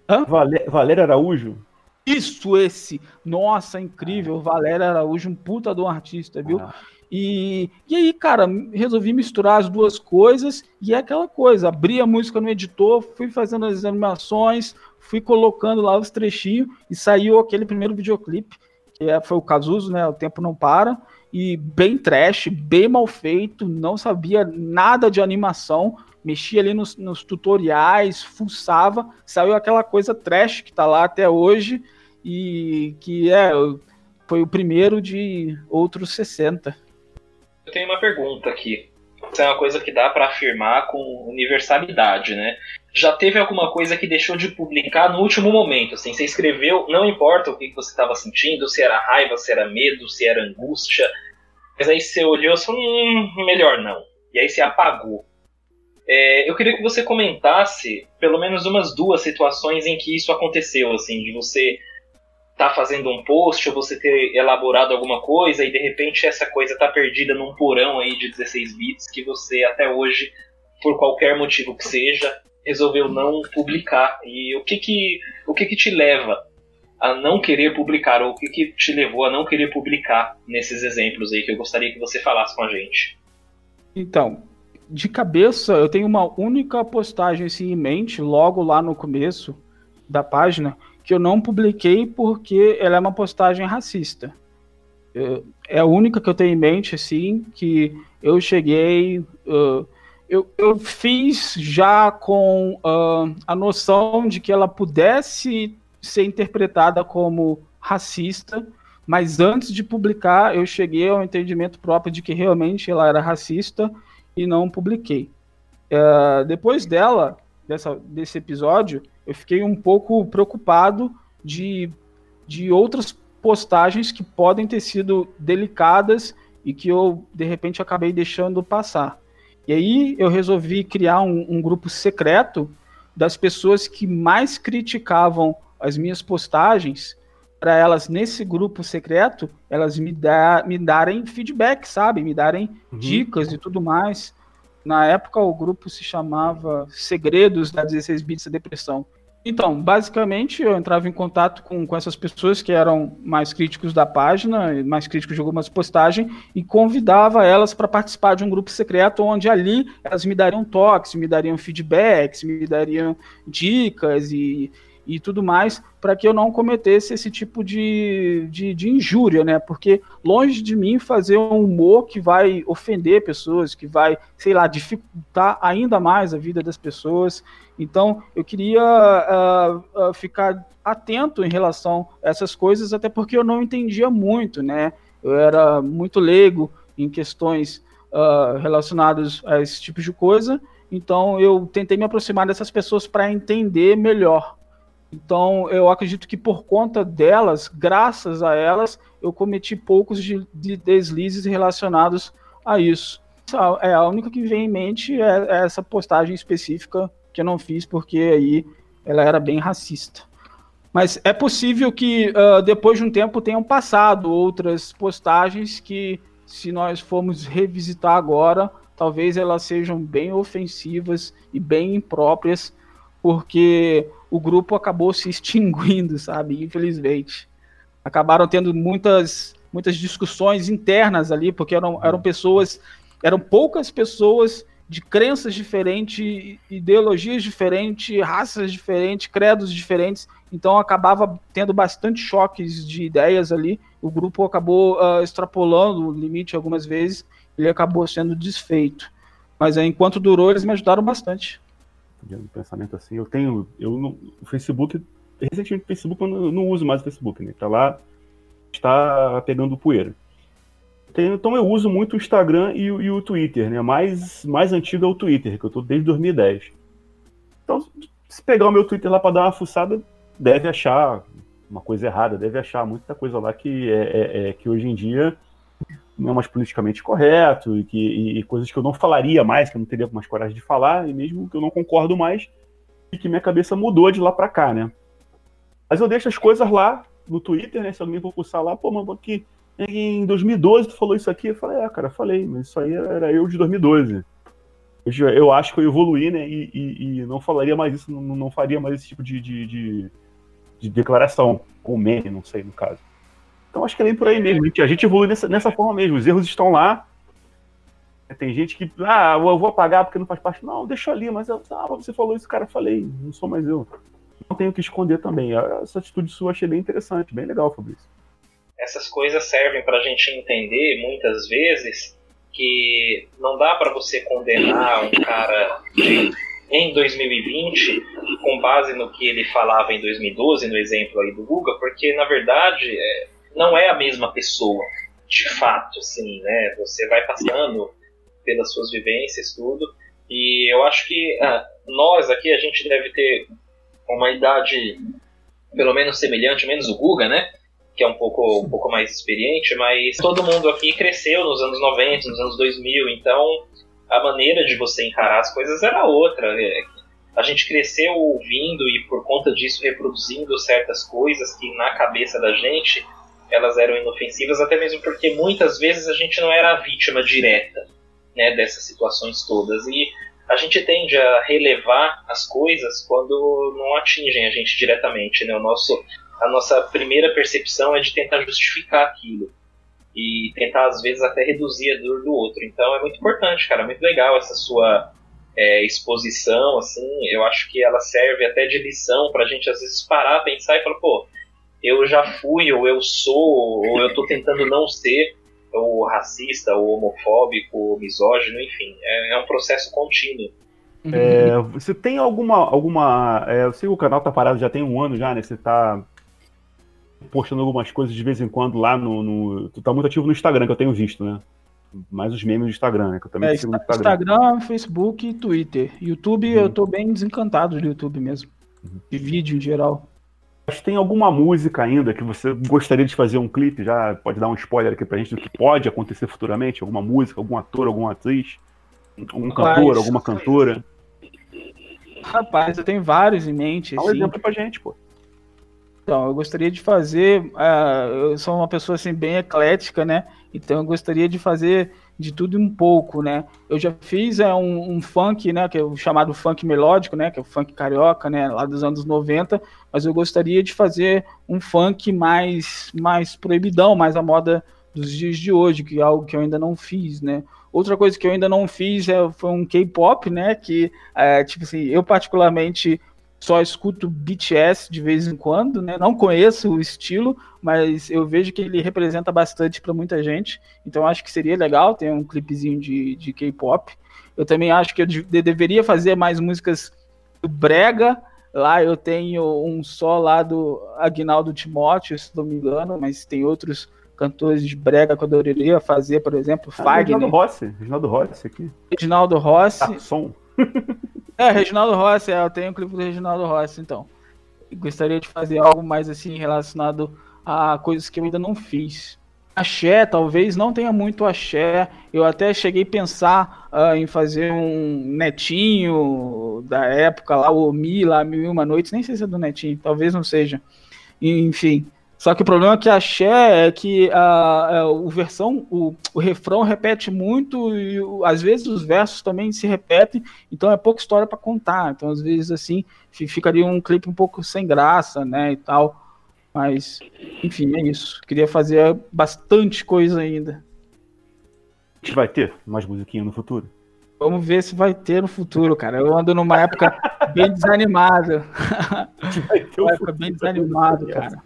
Hã? Valéria Araújo? Isso, esse. Nossa, incrível. Valéria Araújo, um puta de um artista, viu? Ah. E, e aí, cara, resolvi misturar as duas coisas e é aquela coisa. Abri a música no editor, fui fazendo as animações, fui colocando lá os trechinhos e saiu aquele primeiro videoclipe, que é, foi o Cazuzo, né? O Tempo Não Para. E bem trash, bem mal feito, não sabia nada de animação, mexia ali nos, nos tutoriais, fuçava, saiu aquela coisa trash que tá lá até hoje e que é foi o primeiro de outros 60. Eu tenho uma pergunta aqui. Isso é uma coisa que dá para afirmar com universalidade, né? Já teve alguma coisa que deixou de publicar no último momento? Assim, você escreveu, não importa o que você estava sentindo, se era raiva, se era medo, se era angústia, mas aí você olhou e falou, hum, melhor não. E aí você apagou. É, eu queria que você comentasse pelo menos umas duas situações em que isso aconteceu, assim, de você estar tá fazendo um post ou você ter elaborado alguma coisa e de repente essa coisa está perdida num porão aí de 16 bits que você até hoje, por qualquer motivo que seja, resolveu não publicar. E o que que, o que, que te leva a não querer publicar, ou o que, que te levou a não querer publicar nesses exemplos aí que eu gostaria que você falasse com a gente. Então, de cabeça, eu tenho uma única postagem assim, em mente, logo lá no começo da página, que eu não publiquei porque ela é uma postagem racista. É a única que eu tenho em mente, assim, que eu cheguei. Uh, eu, eu fiz já com uh, a noção de que ela pudesse ser interpretada como racista, mas antes de publicar, eu cheguei ao entendimento próprio de que realmente ela era racista e não publiquei. Uh, depois dela, dessa, desse episódio, eu fiquei um pouco preocupado de, de outras postagens que podem ter sido delicadas e que eu, de repente, acabei deixando passar. E aí eu resolvi criar um, um grupo secreto das pessoas que mais criticavam as minhas postagens para elas nesse grupo secreto elas me, dar, me darem feedback, sabe? Me darem uhum. dicas e tudo mais. Na época o grupo se chamava Segredos da 16 Bits da Depressão. Então, basicamente, eu entrava em contato com, com essas pessoas que eram mais críticos da página, mais críticos de algumas postagens, e convidava elas para participar de um grupo secreto, onde ali elas me dariam toques, me dariam feedbacks, me dariam dicas e, e tudo mais, para que eu não cometesse esse tipo de, de, de, injúria, né? Porque longe de mim fazer um humor que vai ofender pessoas, que vai, sei lá, dificultar ainda mais a vida das pessoas. Então, eu queria uh, uh, ficar atento em relação a essas coisas, até porque eu não entendia muito, né? Eu era muito leigo em questões uh, relacionadas a esse tipo de coisa. Então, eu tentei me aproximar dessas pessoas para entender melhor então, eu acredito que por conta delas, graças a elas, eu cometi poucos de, de deslizes relacionados a isso. É a única que vem em mente é, é essa postagem específica que eu não fiz porque aí ela era bem racista. Mas é possível que uh, depois de um tempo tenham passado outras postagens que, se nós formos revisitar agora, talvez elas sejam bem ofensivas e bem impróprias, porque o grupo acabou se extinguindo, sabe? Infelizmente. Acabaram tendo muitas, muitas discussões internas ali, porque eram, eram pessoas, eram poucas pessoas de crenças diferentes, ideologias diferentes, raças diferentes, credos diferentes. Então acabava tendo bastante choques de ideias ali. O grupo acabou uh, extrapolando o limite algumas vezes. Ele acabou sendo desfeito. Mas enquanto durou, eles me ajudaram bastante de pensamento assim. Eu tenho, eu no o Facebook, recentemente o Facebook eu não, não, uso mais o Facebook, né? Tá lá, está pegando poeira. Tenho, então eu uso muito o Instagram e, e, o Twitter, né? Mais, mais antigo é o Twitter, que eu tô desde 2010. Então, se pegar o meu Twitter lá para dar uma fuçada, deve achar uma coisa errada, deve achar muita coisa lá que é, é, é que hoje em dia não é mais politicamente correto e, que, e, e, coisas que eu não falaria mais, que eu não teria mais coragem de falar, e mesmo que eu não concordo mais, e que minha cabeça mudou de lá para cá, né? Mas eu deixo as coisas lá no Twitter, né? Se alguém for pulsar lá, pô, mano, que em 2012 tu falou isso aqui, eu falei, é, cara, falei, mas isso aí era eu de 2012. Eu, eu acho que eu evoluí, né? E, e, e não falaria mais isso, não, não, faria mais esse tipo de, de, de, de declaração, ou meme, não sei, no caso. Então acho que é bem por aí mesmo. A gente evolui nessa, nessa forma mesmo. Os erros estão lá. Tem gente que, ah, eu vou apagar porque não faz parte. Não, deixa ali, mas eu, ah, você falou isso, cara, falei, não sou mais eu. Não tenho que esconder também. Essa atitude sua achei bem interessante, bem legal, Fabrício. Essas coisas servem para a gente entender muitas vezes que não dá para você condenar um cara de, em 2020 com base no que ele falava em 2012, no exemplo aí do Guga, porque na verdade é, não é a mesma pessoa, de fato, assim, né? Você vai passando pelas suas vivências, tudo. E eu acho que ah, nós aqui, a gente deve ter uma idade pelo menos semelhante, menos o Guga, né? Que é um pouco, um pouco mais experiente, mas todo mundo aqui cresceu nos anos 90, nos anos 2000, então a maneira de você encarar as coisas era outra. Né? A gente cresceu ouvindo e por conta disso reproduzindo certas coisas que na cabeça da gente elas eram inofensivas, até mesmo porque muitas vezes a gente não era a vítima direta né, dessas situações todas. E a gente tende a relevar as coisas quando não atingem a gente diretamente. Né? O nosso a nossa primeira percepção é de tentar justificar aquilo e tentar às vezes até reduzir a dor do outro. Então é muito importante, cara, muito legal essa sua é, exposição, assim. Eu acho que ela serve até de lição para a gente às vezes parar, pensar e falar, pô, eu já fui ou eu sou ou eu estou tentando não ser ou racista, ou homofóbico, ou misógino, enfim, é, é um processo contínuo. É, você tem alguma. alguma é, eu sei que o canal tá parado já tem um ano já, né? Você tá postando algumas coisas de vez em quando lá no, no, Tu tá muito ativo no Instagram, que eu tenho visto, né? Mais os memes do Instagram, né? Que eu também é, sigo no Instagram. Instagram, Facebook e Twitter. YouTube, uhum. eu tô bem desencantado do YouTube mesmo. Uhum. De vídeo em geral. Mas tem alguma música ainda que você gostaria de fazer um clipe? Já pode dar um spoiler aqui pra gente do que pode acontecer futuramente? Alguma música, algum ator, alguma atriz? Um cantor, alguma cantora? Rapaz, eu tenho vários em mente. Dá um assim. exemplo pra gente, pô. Então, eu gostaria de fazer. Uh, eu sou uma pessoa assim, bem eclética, né? Então eu gostaria de fazer de tudo um pouco, né? Eu já fiz é, um, um, funk, né? Que é o chamado funk melódico, né? Que é o funk carioca, né? Lá dos anos 90. Mas eu gostaria de fazer um funk mais, mais proibidão, mais a moda dos dias de hoje, que é algo que eu ainda não fiz, né? Outra coisa que eu ainda não fiz é, foi um K-pop, né? Que, é, tipo assim, eu particularmente só escuto BTS de vez em quando, né? Não conheço o estilo, mas eu vejo que ele representa bastante para muita gente. Então acho que seria legal ter um clipezinho de, de K-pop. Eu também acho que eu de, deveria fazer mais músicas do brega. Lá eu tenho um só lá do Agnaldo Timóteo, se não me engano, mas tem outros cantores de brega que eu adoraria fazer, por exemplo, ah, Fagner. Reginaldo Rossi, Reginaldo Rossi aqui. Reginaldo Rossi. Ah, som. [laughs] é, Reginaldo Rossi, é, eu tenho um clipe do Reginaldo Rossi, então. gostaria de fazer algo mais assim relacionado a coisas que eu ainda não fiz. Axé, talvez não tenha muito axé. Eu até cheguei a pensar uh, em fazer um netinho da época lá, o Mi, lá, Mil e Uma Noites. Nem sei se é do netinho, talvez não seja. Enfim, só que o problema é que a Xé é que a, a, o versão, o, o refrão repete muito e às vezes os versos também se repetem, então é pouca história para contar. Então às vezes assim ficaria um clipe um pouco sem graça, né, e tal. Mas enfim, é isso. Queria fazer bastante coisa ainda. A gente vai ter mais musiquinha no futuro? Vamos ver se vai ter no futuro, cara. Eu ando numa época bem desanimada. [laughs] Vai ter uma época bem desanimado, cara.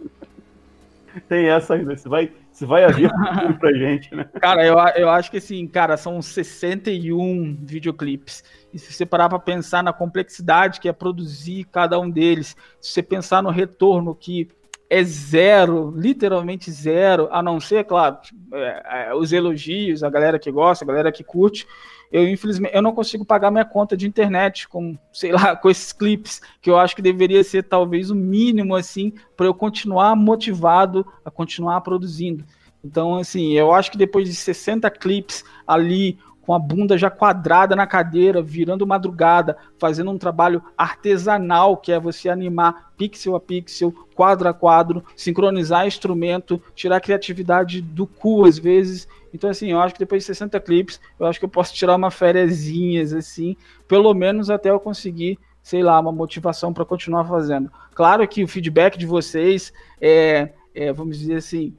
Tem essa ainda. Se vai, se vai haver pra gente, né? [laughs] Cara, eu, eu acho que assim, cara, são 61 videoclipes. E se você parar pra pensar na complexidade que é produzir cada um deles, se você pensar no retorno que é zero, literalmente zero, a não ser, claro, é, é, os elogios, a galera que gosta, a galera que curte, eu infelizmente eu não consigo pagar minha conta de internet com, sei lá, [laughs] com esses clipes, que eu acho que deveria ser talvez o mínimo assim para eu continuar motivado a continuar produzindo. Então, assim, eu acho que depois de 60 clipes ali, com a bunda já quadrada na cadeira, virando madrugada, fazendo um trabalho artesanal, que é você animar pixel a pixel, quadro a quadro, sincronizar instrumento, tirar criatividade do cu às vezes. Então, assim, eu acho que depois de 60 clipes, eu acho que eu posso tirar uma férias, assim, pelo menos até eu conseguir, sei lá, uma motivação para continuar fazendo. Claro que o feedback de vocês é, é vamos dizer assim,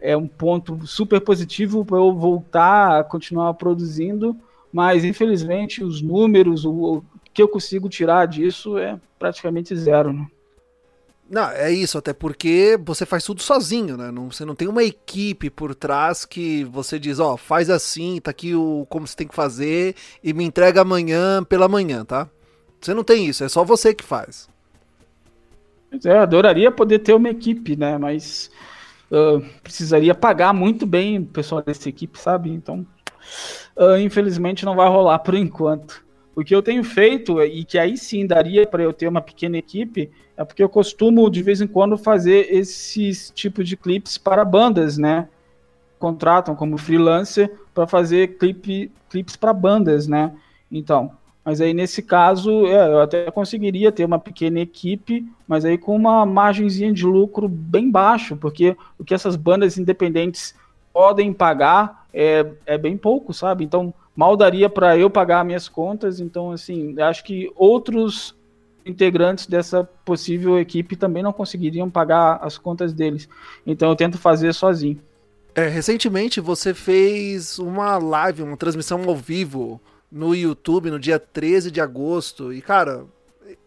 é um ponto super positivo para eu voltar a continuar produzindo, mas infelizmente os números, o, o que eu consigo tirar disso é praticamente zero, né? Não, é isso, até porque você faz tudo sozinho, né? Não, você não tem uma equipe por trás que você diz, ó, oh, faz assim, tá aqui o como você tem que fazer e me entrega amanhã pela manhã, tá? Você não tem isso, é só você que faz. É, adoraria poder ter uma equipe, né? Mas uh, precisaria pagar muito bem o pessoal dessa equipe, sabe? Então, uh, infelizmente não vai rolar por enquanto. O que eu tenho feito, e que aí sim daria para eu ter uma pequena equipe, é porque eu costumo de vez em quando fazer esses tipos de clipes para bandas, né? Contratam como freelancer para fazer clipe, clipes para bandas, né? Então, mas aí nesse caso é, eu até conseguiria ter uma pequena equipe, mas aí com uma margenzinha de lucro bem baixo, porque o que essas bandas independentes podem pagar é, é bem pouco, sabe? Então mal daria para eu pagar minhas contas. Então assim, acho que outros integrantes dessa possível equipe também não conseguiriam pagar as contas deles. Então eu tento fazer sozinho. É, recentemente você fez uma live, uma transmissão ao vivo no YouTube no dia 13 de agosto. E, cara,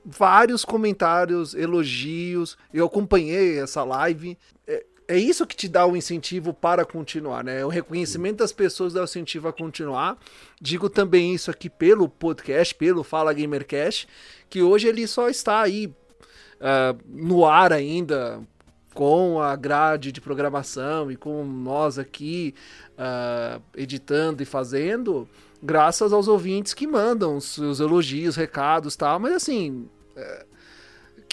vários comentários, elogios. Eu acompanhei essa live. É, é isso que te dá o incentivo para continuar, né? O reconhecimento das pessoas dá o incentivo a continuar. Digo também isso aqui pelo podcast, pelo Fala Gamercast, que hoje ele só está aí uh, no ar ainda, com a grade de programação e com nós aqui uh, editando e fazendo, graças aos ouvintes que mandam seus elogios, recados tal, mas assim. É,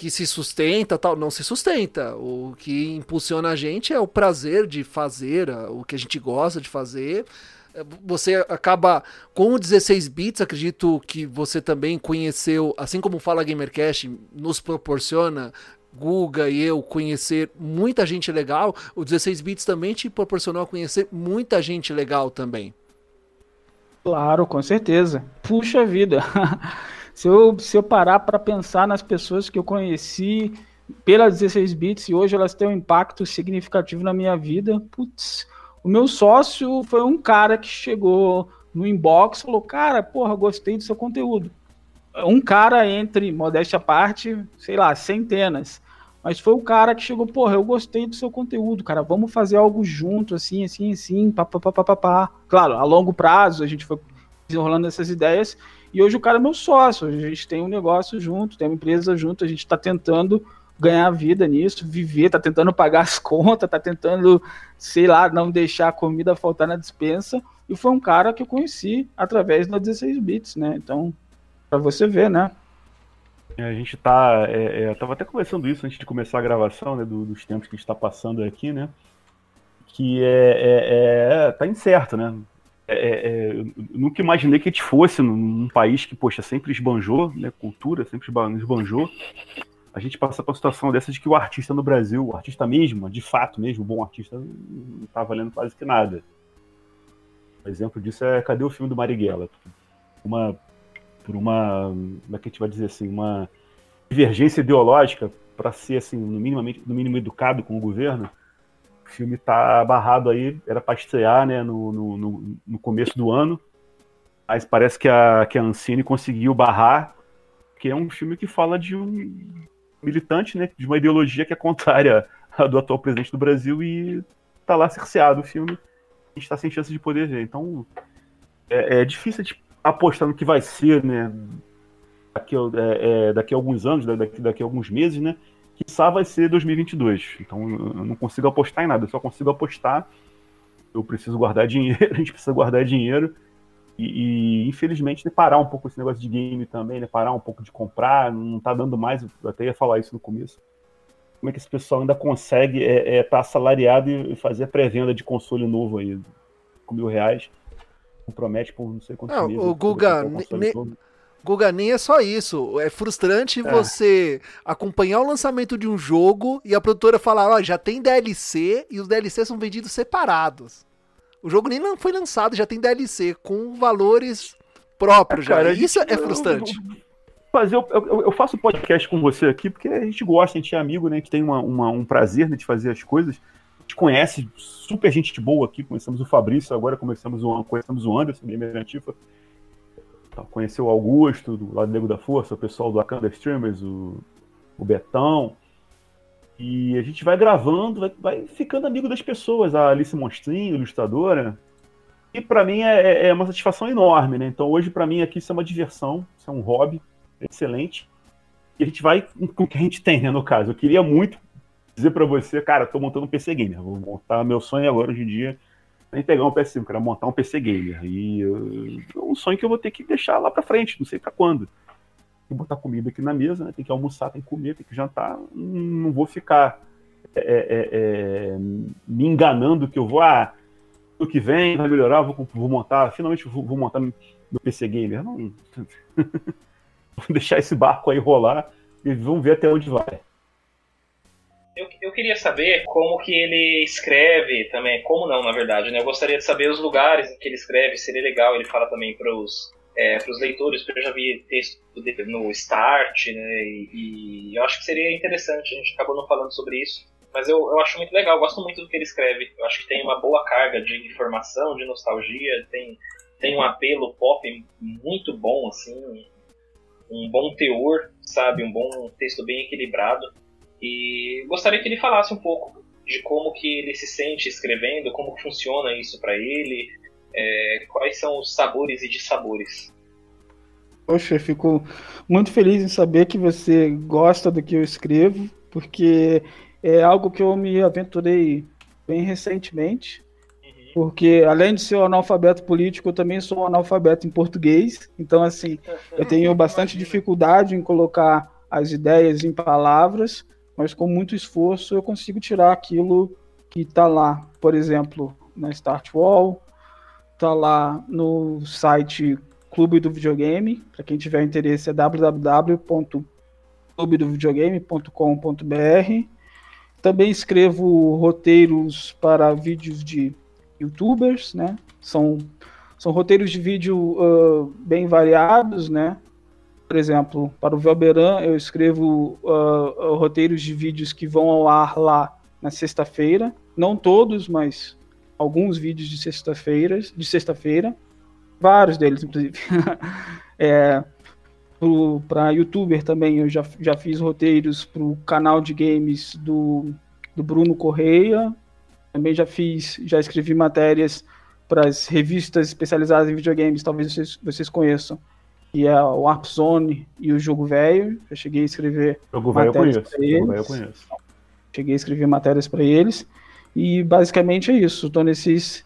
que se sustenta, tal, não se sustenta. O que impulsiona a gente é o prazer de fazer o que a gente gosta de fazer. É, você acaba com o 16 bits, acredito que você também conheceu, assim como Fala Gamercast nos proporciona Guga e eu conhecer muita gente legal, o 16 bits também te proporcionou a conhecer muita gente legal também. Claro, com certeza. Puxa vida. [laughs] se, eu, se eu parar para pensar nas pessoas que eu conheci pela 16 bits e hoje elas têm um impacto significativo na minha vida, putz, o meu sócio foi um cara que chegou no inbox e falou: Cara, porra, gostei do seu conteúdo um cara entre, modéstia à parte, sei lá, centenas. Mas foi o cara que chegou, porra, eu gostei do seu conteúdo, cara, vamos fazer algo junto, assim, assim, assim, papapá. Claro, a longo prazo a gente foi desenrolando essas ideias e hoje o cara é meu sócio, a gente tem um negócio junto, tem uma empresa junto, a gente está tentando ganhar vida nisso, viver, tá tentando pagar as [laughs] contas, tá tentando, sei lá, não deixar a comida faltar na dispensa. E foi um cara que eu conheci através da 16 bits, né? Então, para você ver, né? É, a gente tá. É, é, tava até conversando isso antes de começar a gravação, né? Do, dos tempos que está passando aqui, né? Que é, é, é tá incerto, né? É, eu nunca imaginei que a gente fosse num, país que, poxa, sempre esbanjou, né? Cultura, sempre esbanjou. A gente passa por uma situação dessa de que o artista no Brasil, o artista mesmo, de fato mesmo, bom artista, não tá valendo quase que nada. Um exemplo disso é Cadê o filme do Marighella? Uma por uma, como é que a gente vai dizer assim, uma divergência ideológica para ser assim, no, minimamente, no mínimo educado com o governo, filme está barrado aí, era para estrear né, no, no, no, começo do ano, mas parece que a, que a Ancine conseguiu barrar, que é um filme que fala de um militante, né, de uma ideologia que é contrária à do atual presidente do Brasil e está lá cerceado o filme, a gente está sem chance de poder ver. Então, é, é difícil de apostar no que vai ser, né? Daqui, é, é, daqui a alguns anos, daqui, daqui a alguns meses, né? Que só vai ser 2022. Então eu não consigo apostar em nada, eu só consigo apostar. Eu preciso guardar [laughs] dinheiro, a gente precisa guardar dinheiro. E, e, infelizmente, né, parar um pouco esse negócio de game também, né? Parar um pouco de comprar, não tá dando mais. Eu até ia falar isso no começo. Como é que esse pessoal ainda consegue estar é, é, tá assalariado e fazer a pré-venda de console novo aí, com mil reais? compromete por não sei quantos não, meses. O Guga, ne, Guga, nem é só isso. É frustrante é. você acompanhar o lançamento de um jogo e a produtora falar, ó, oh, já tem DLC e os DLC são vendidos separados. O jogo nem foi lançado, já tem DLC com valores próprios é, já. Cara, isso é frustrante. Fazer, eu, eu, eu, faço podcast com você aqui porque a gente gosta, a gente é amigo, né? A gente tem uma, uma, um prazer né, de fazer as coisas gente conhece super gente boa aqui, conhecemos o Fabrício, agora conhecemos o, conhecemos o Anderson, Gamer Antifa. Tá, conheceu o Augusto, do lado Nego da Força, o pessoal do Akanda Streamers, o, o Betão. E a gente vai gravando, vai, vai, ficando amigo das pessoas, a Alice Monstrinho, ilustradora. E para mim é, é, é, uma satisfação enorme, né? Então hoje para mim aqui isso é uma diversão, isso é um hobby excelente. E a gente vai com o que a gente tem, né, no caso. Eu queria muito dizer para você, cara, tô montando um PC gamer, vou montar meu sonho agora hoje em dia nem pegar um PS5, quero montar um PC gamer. E é um sonho que eu vou ter que deixar lá para frente, não sei para quando. Tem que botar comida aqui na mesa, né? Tem que almoçar, tem que comer, tem que jantar. Não vou ficar é, é, é, me enganando que eu vou, ah, no que vem vai melhorar, vou, vou montar, finalmente vou, vou montar meu PC gamer. Não. [laughs] vou deixar esse barco aí rolar e vamos ver até onde vai. Eu, eu queria saber como que ele escreve também, como não, na verdade, né? Eu gostaria de saber os lugares em que ele escreve, seria legal ele fala também para os é, leitores, porque eu já vi texto no Start, né, e, e, eu acho que seria interessante, a gente acabou não falando sobre isso, mas eu, eu acho muito legal, gosto muito do que ele escreve, eu acho que tem uma boa carga de informação, de nostalgia, tem, tem um apelo pop muito bom, assim, um bom teor, sabe, um bom texto bem equilibrado, e gostaria que ele falasse um pouco de como que ele se sente escrevendo, como funciona isso para ele, é, quais são os sabores e dissabores. Poxa, eu fico muito feliz em saber que você gosta do que eu escrevo, porque é algo que eu me aventurei bem recentemente. Uhum. Porque além de ser um analfabeto político, eu também sou um analfabeto em português. Então, assim, eu tenho bastante dificuldade em colocar as ideias em palavras, mas com muito esforço eu consigo tirar aquilo que está lá, por exemplo, na Start Wall, tá lá no site Clube do Videogame. Para quem tiver interesse, é www.clubedovideogame.com.br. Também escrevo roteiros para vídeos de youtubers, né? São, são roteiros de vídeo uh, bem variados, né? Por exemplo, para o Velberan eu escrevo uh, roteiros de vídeos que vão ao ar lá na sexta-feira. Não todos, mas alguns vídeos de sexta-feira, de sexta-feira, vários deles, inclusive. [laughs] é, para youtuber também, eu já, já fiz roteiros para o canal de games do, do Bruno Correia. Também já fiz, já escrevi matérias para as revistas especializadas em videogames, talvez vocês, vocês conheçam. E é o Warp Zone e o Jogo Velho. Já cheguei a escrever Jogo matérias para eles. Jogo velho eu conheço. Cheguei a escrever matérias para eles. E basicamente é isso. Tô nesses.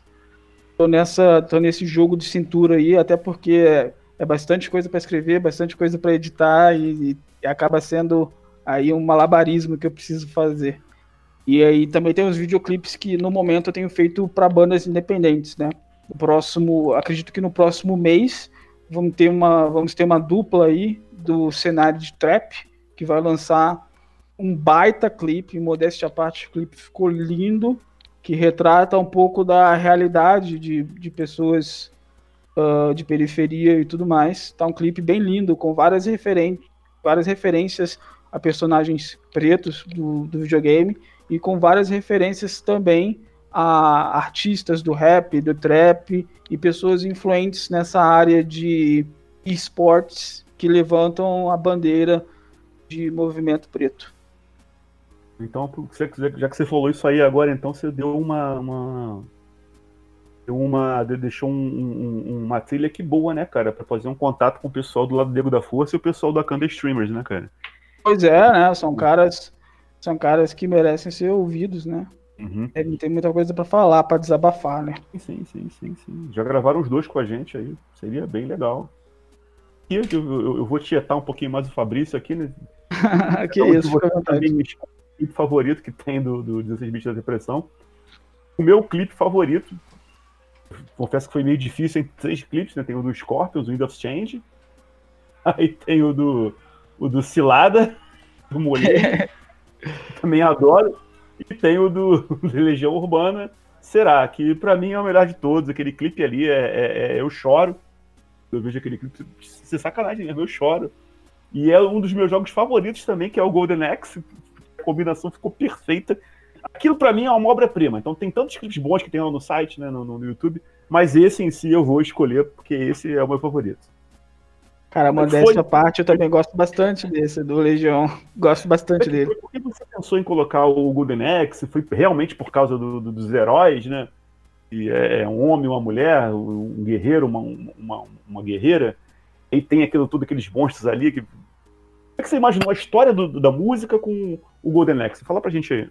Tô, nessa, tô nesse jogo de cintura aí, até porque é, é bastante coisa para escrever, bastante coisa para editar e, e, acaba sendo aí um malabarismo que eu preciso fazer. E aí também tem os videoclipes que no momento eu tenho feito para bandas independentes, né? O próximo, acredito que no próximo mês vamos ter uma, vamos ter uma dupla aí do cenário de trap que vai lançar um baita clipe, modéstia à parte, o clipe ficou lindo, que retrata um pouco da realidade de, de pessoas uh, de periferia e tudo mais. Tá um clipe bem lindo, com várias, referen várias referências a personagens pretos do, do videogame e com várias referências também a artistas do rap, do trap e pessoas influentes nessa área de esportes que levantam a bandeira de movimento preto. Então, já que você falou isso aí agora, então você deu uma. uma uma deixou um, um, uma trilha que boa, né, cara? Pra fazer um contato com o pessoal do lado do da Força e o pessoal da Kanda Streamers, né, cara? Pois é, né? São caras. São caras que merecem ser ouvidos, né? Uhum. É, não tem muita coisa para falar, para desabafar, né? Sim, sim, sim, sim. Já gravaram os dois com a gente aí. Seria bem legal. E eu, eu, eu vou tietar um pouquinho mais o Fabrício aqui, né? [laughs] que então, isso, fica à vontade clipe favorito que tem do, do 16 bits da depressão. O meu clipe favorito, confesso que foi meio difícil em três clipes, né? Tem o do Scorpions, o Wind of Change. [laughs] Aí tem o do, o do Cilada, do Molê. [laughs] também adoro. E tem o do, [laughs] do Legião Urbana, Será? Que para mim é o melhor de todos. Aquele clipe ali, é, é, é, eu choro. Eu vejo aquele clipe, sem sacanagem mesmo, eu choro. E é um dos meus jogos favoritos também, que é o Golden Axe combinação ficou perfeita. Aquilo para mim é uma obra-prima. Então tem tantos clipes bons que tem lá no site, né, no, no, YouTube, mas esse em si eu vou escolher porque esse é o meu favorito. Cara, modéstia parte, eu também gosto bastante desse, do Legião. [laughs] Gosto bastante dele. Por que você pensou em colocar o Golden Axe? Foi realmente por causa do, do, dos heróis, né? E é, é um homem, uma mulher, um guerreiro, uma, uma, uma guerreira. E tem aquilo, tudo aqueles monstros ali que é que você imaginou a história do, da música com o Golden Axe? Fala pra gente aí.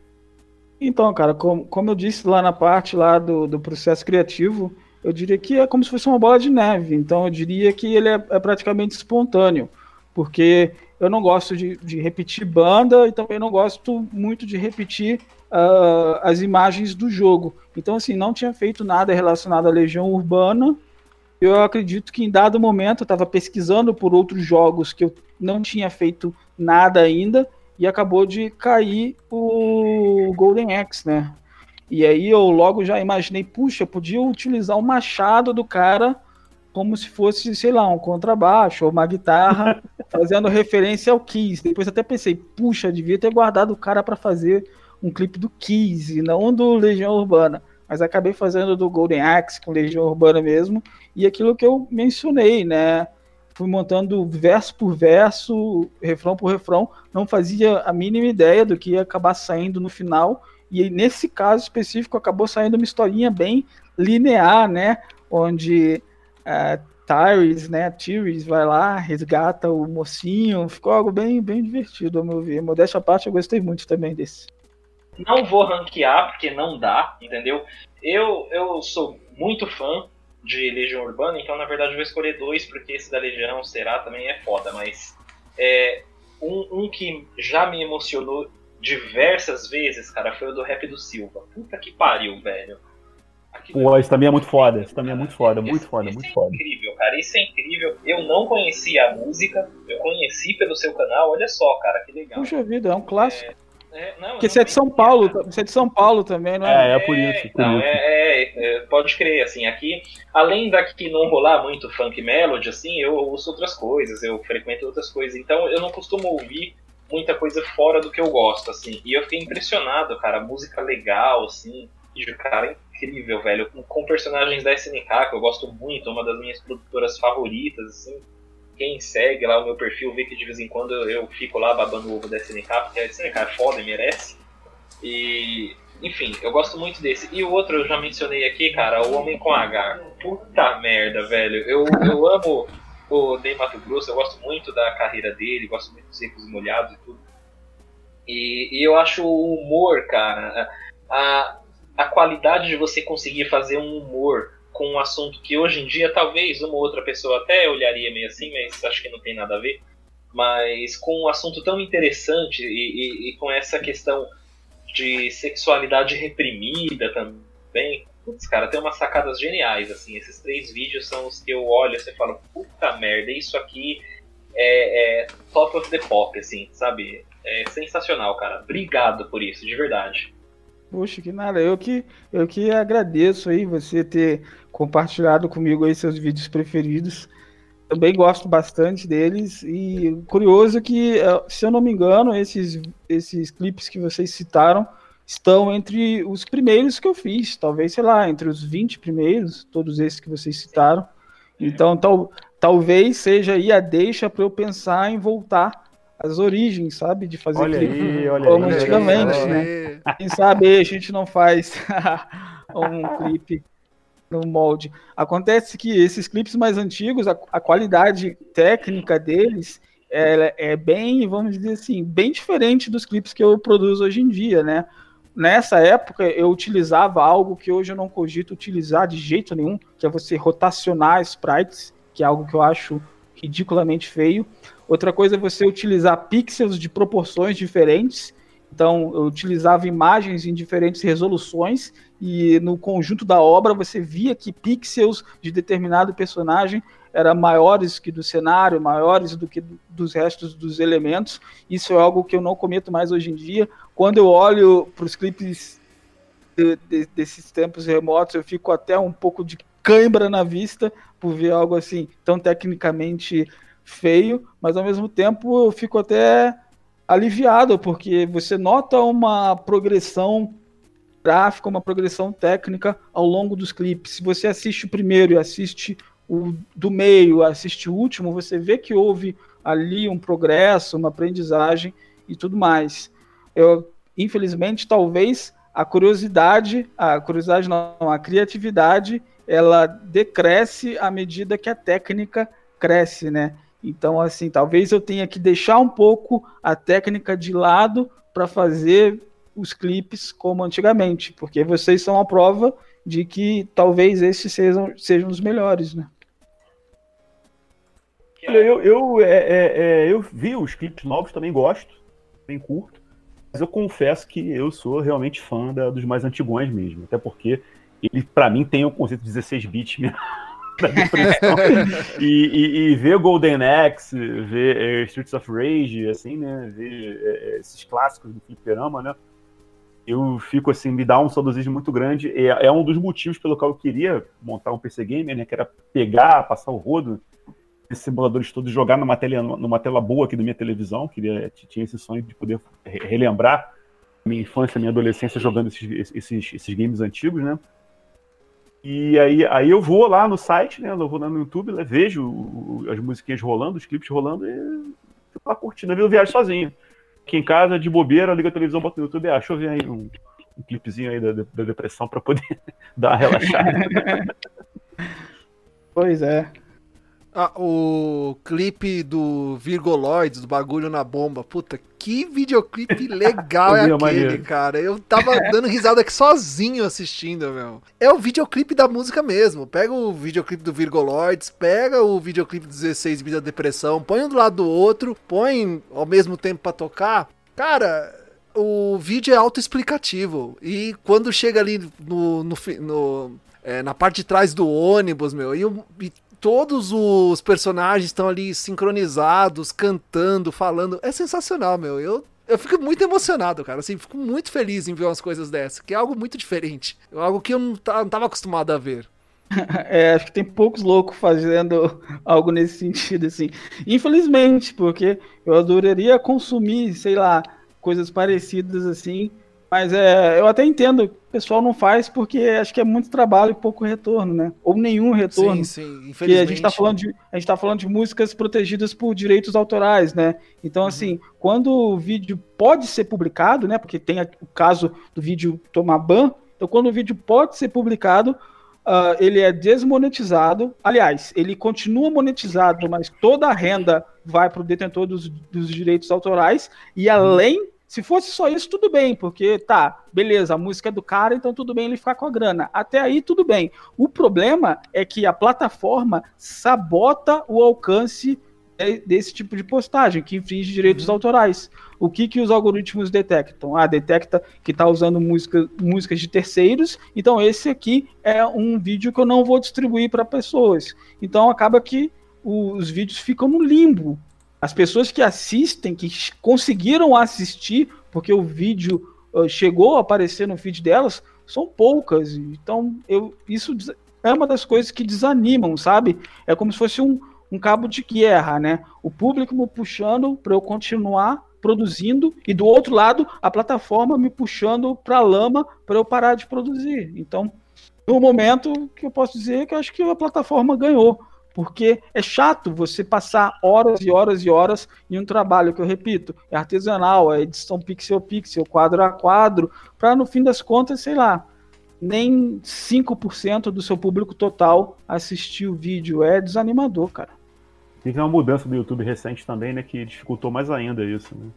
Então, cara, como, como eu disse lá na parte lá do, do processo criativo, eu diria que é como se fosse uma bola de neve. Então, eu diria que ele é, é praticamente espontâneo, porque eu não gosto de, de, repetir banda e também não gosto muito de repetir uh, as imagens do jogo. Então, assim, não tinha feito nada relacionado à Legião Urbana. Eu acredito que em dado momento eu estava pesquisando por outros jogos que eu não tinha feito nada ainda e acabou de cair o Golden Axe, né? E aí eu logo já imaginei, puxa, podia utilizar o machado do cara como se fosse, sei lá, um contrabaixo ou uma guitarra, [laughs] fazendo referência ao Kiss. Depois até pensei, puxa, devia ter guardado o cara para fazer um clipe do Kiss e não do Legião Urbana. Mas acabei fazendo do Golden Axe com Legião Urbana mesmo. E aquilo que eu mencionei, né? Fui montando verso por verso, refrão por refrão, não fazia a mínima ideia do que ia acabar saindo no final. E nesse caso específico acabou saindo uma historinha bem linear, né? Onde uh, Tyrese, né? Tyrese vai lá, resgata o mocinho. Ficou algo bem, bem divertido, ao meu ver. Modéstia à parte, eu gostei muito também desse. Não vou ranquear, porque não dá, entendeu? Eu, eu sou muito fã de Legião Urbana, então na verdade eu vou escolher dois, porque esse da Legião será também é foda, mas é, um, um que já me emocionou diversas vezes, cara, foi o do rap do Silva. Puta que pariu, velho. Pô, esse também é muito foda, esse também é muito foda, muito esse, foda, esse muito é foda. incrível, cara, isso é incrível. Eu não conhecia a música, eu conheci pelo seu canal, olha só, cara, que legal. Puxa vida, é um clássico. É... É, não, Porque você é de São Paulo, você é de São Paulo também, não é? É, é por isso. Por não, isso. É, é, pode crer, assim, aqui, além daqui não rolar muito funk melody, assim, eu ouço outras coisas, eu frequento outras coisas, então eu não costumo ouvir muita coisa fora do que eu gosto, assim, e eu fiquei impressionado, cara, música legal, assim, e o cara é incrível, velho, com, com personagens da SNK, que eu gosto muito, uma das minhas produtoras favoritas, assim, quem segue lá o meu perfil vê que de vez em quando eu fico lá babando o ovo da SNK, porque a SNK é foda e merece. E, enfim, eu gosto muito desse. E o outro eu já mencionei aqui, cara, o Homem com H. Puta merda, velho. Eu, eu amo o Ney Mato Grosso, eu gosto muito da carreira dele, gosto muito dos Secos e Molhados e tudo. E, e eu acho o humor, cara, a, a qualidade de você conseguir fazer um humor com um assunto que hoje em dia talvez uma outra pessoa até olharia meio assim, mas acho que não tem nada a ver. Mas com um assunto tão interessante e, e, e com essa questão de sexualidade reprimida também, putz, cara, tem umas sacadas geniais, assim. Esses três vídeos são os que eu olho e fala, puta merda, isso aqui é, é top of the pop, assim, sabe? É sensacional, cara. Obrigado por isso, de verdade. Poxa, que nada. Eu que, eu que agradeço aí você ter compartilhado comigo aí seus vídeos preferidos. Também gosto bastante deles. E curioso que, eh, se eu não me engano, esses, esses clipes que vocês citaram estão entre os primeiros que eu fiz. Talvez, sei lá, entre os 20 primeiros, todos esses que vocês citaram. Então, tal, talvez seja aí a deixa para eu pensar em voltar as origens, sabe? De fazer olha clipe aí, olha como aí, antigamente, olha né? aí. Quem sabe a gente não faz [laughs] um clipe no molde. Acontece que esses clipes mais antigos, a, a qualidade técnica deles é, é, bem, vamos dizer assim, bem diferente dos clipes que eu produzo hoje em dia, né? Nessa época eu utilizava algo que hoje eu não cogito utilizar de jeito nenhum, que é você rotacionar sprites, que é algo que eu acho ridiculamente feio. Outra coisa é você utilizar pixels de proporções diferentes. Então, eu utilizava imagens em diferentes resoluções e no conjunto da obra você via que pixels de determinado personagem eram maiores que do cenário, maiores do que dos restos dos elementos. Isso é algo que eu não cometo mais hoje em dia. Quando eu olho para os clipes de, de, desses tempos remotos, eu fico até um pouco de cãibra na vista por ver algo assim tão tecnicamente feio, mas ao mesmo tempo eu fico até aliviado, porque você nota uma progressão gráfica, uma progressão técnica ao longo dos clipes. Se você assiste o primeiro e assiste o do meio, assiste o último, você vê que houve ali um progresso, uma aprendizagem e tudo mais. Eu, infelizmente, talvez a curiosidade, a curiosidade não, a criatividade, ela decresce à medida que a técnica cresce, né? Então, assim, talvez eu tenha que deixar um pouco a técnica de lado para fazer os clipes como antigamente, porque vocês são a prova de que talvez esses sejam, sejam os melhores, né? Eu, eu, é, é, é, eu vi os clipes novos, também gosto, bem curto, eu confesso que eu sou realmente fã da, dos mais antigões mesmo, até porque ele, para mim, tem o conceito de 16 bits mesmo. [laughs] e, e, e, ver Golden Axe, ver é, Streets of Rage, assim, né? Ver é, esses clássicos do fliperama, né? eu fico assim, me dá um saudosismo muito grande. É, é, um dos motivos pelo qual eu queria montar um PC Gamer, né? Que era pegar, passar o rodo, esses simuladores todos, jogar numa tela, numa tela boa aqui da minha televisão. Queria, tinha esse sonho de poder relembrar minha infância, minha adolescência jogando esses, esses, esses games antigos, né? E aí, aí eu vou lá no site, né? Eu vou lá no YouTube, né, vejo as musiquinhas rolando, os clipes rolando e fico lá curtindo. Eu viajo sozinho aqui em casa, de bobeira, liga a televisão, bota no YouTube, ah, eu ver aí um, um clipezinho aí da, da depressão para poder [laughs] dar uma relaxada. [laughs] pois é. Ah, o clipe do Virgoloids, do bagulho na bomba. Puta, que videoclipe [laughs] legal é aquele, maneiro. cara. Eu tava [laughs] dando risada aqui sozinho assistindo, meu. É o videoclipe da música mesmo. Pega o videoclipe do Virgoloids, pega o videoclipe do 16 Vida Depressão, põe um do lado do outro, põe ao mesmo tempo para tocar. Cara, o vídeo é autoexplicativo. E quando chega ali no, no, no é, na parte de trás do ônibus, meu, e, e todos os personagens estão ali sincronizados, cantando, falando. É sensacional, meu. Eu, eu fico muito emocionado, cara. Assim, fico muito feliz em ver umas coisas dessas, que é algo muito diferente. É algo que eu não, não tava acostumado a ver. [laughs] É, acho que tem poucos loucos fazendo [laughs] algo nesse sentido, assim. Infelizmente, porque eu adoraria consumir, sei lá, coisas parecidas assim, mas é, eu até entendo, o pessoal não faz porque acho que é muito trabalho e pouco retorno, né? Ou nenhum retorno. Sim, sim, infelizmente. a gente tá falando de, a gente tá falando de músicas protegidas por direitos autorais, né? Então, uhum. assim, quando o vídeo pode ser publicado, né? Porque tem o caso do vídeo tomar ban, então quando o vídeo pode ser publicado, uh, ele é desmonetizado. Aliás, ele continua monetizado, mas toda a renda vai para o detentor dos, dos direitos autorais e além se fosse só isso, tudo bem, porque tá, beleza, a música é do cara, então tudo bem ele ficar com a grana. Até aí, tudo bem. O problema é que a plataforma sabota o alcance desse tipo de postagem, que infringe direitos uhum. autorais. O que, que os algoritmos detectam? Ah, detecta que está usando música, músicas de terceiros, então esse aqui é um vídeo que eu não vou distribuir para pessoas. Então acaba que os vídeos ficam no limbo as pessoas que assistem, que conseguiram assistir, porque o vídeo uh, chegou a aparecer no feed delas, são poucas. Então, eu, isso é uma das coisas que desanimam, sabe? É como se fosse um, um cabo de guerra, né? O público me puxando para eu continuar produzindo e do outro lado a plataforma me puxando para lama para eu parar de produzir. Então, no momento que eu posso dizer é que eu acho que a plataforma ganhou porque é chato você passar horas e horas e horas em um trabalho que eu repito, é artesanal, é edição pixel a pixel, quadro a quadro, para no fim das contas, sei lá, nem 5% do seu público total assistir o vídeo. É desanimador, cara. Teve uma mudança do YouTube recente também, né, que dificultou mais ainda isso, né?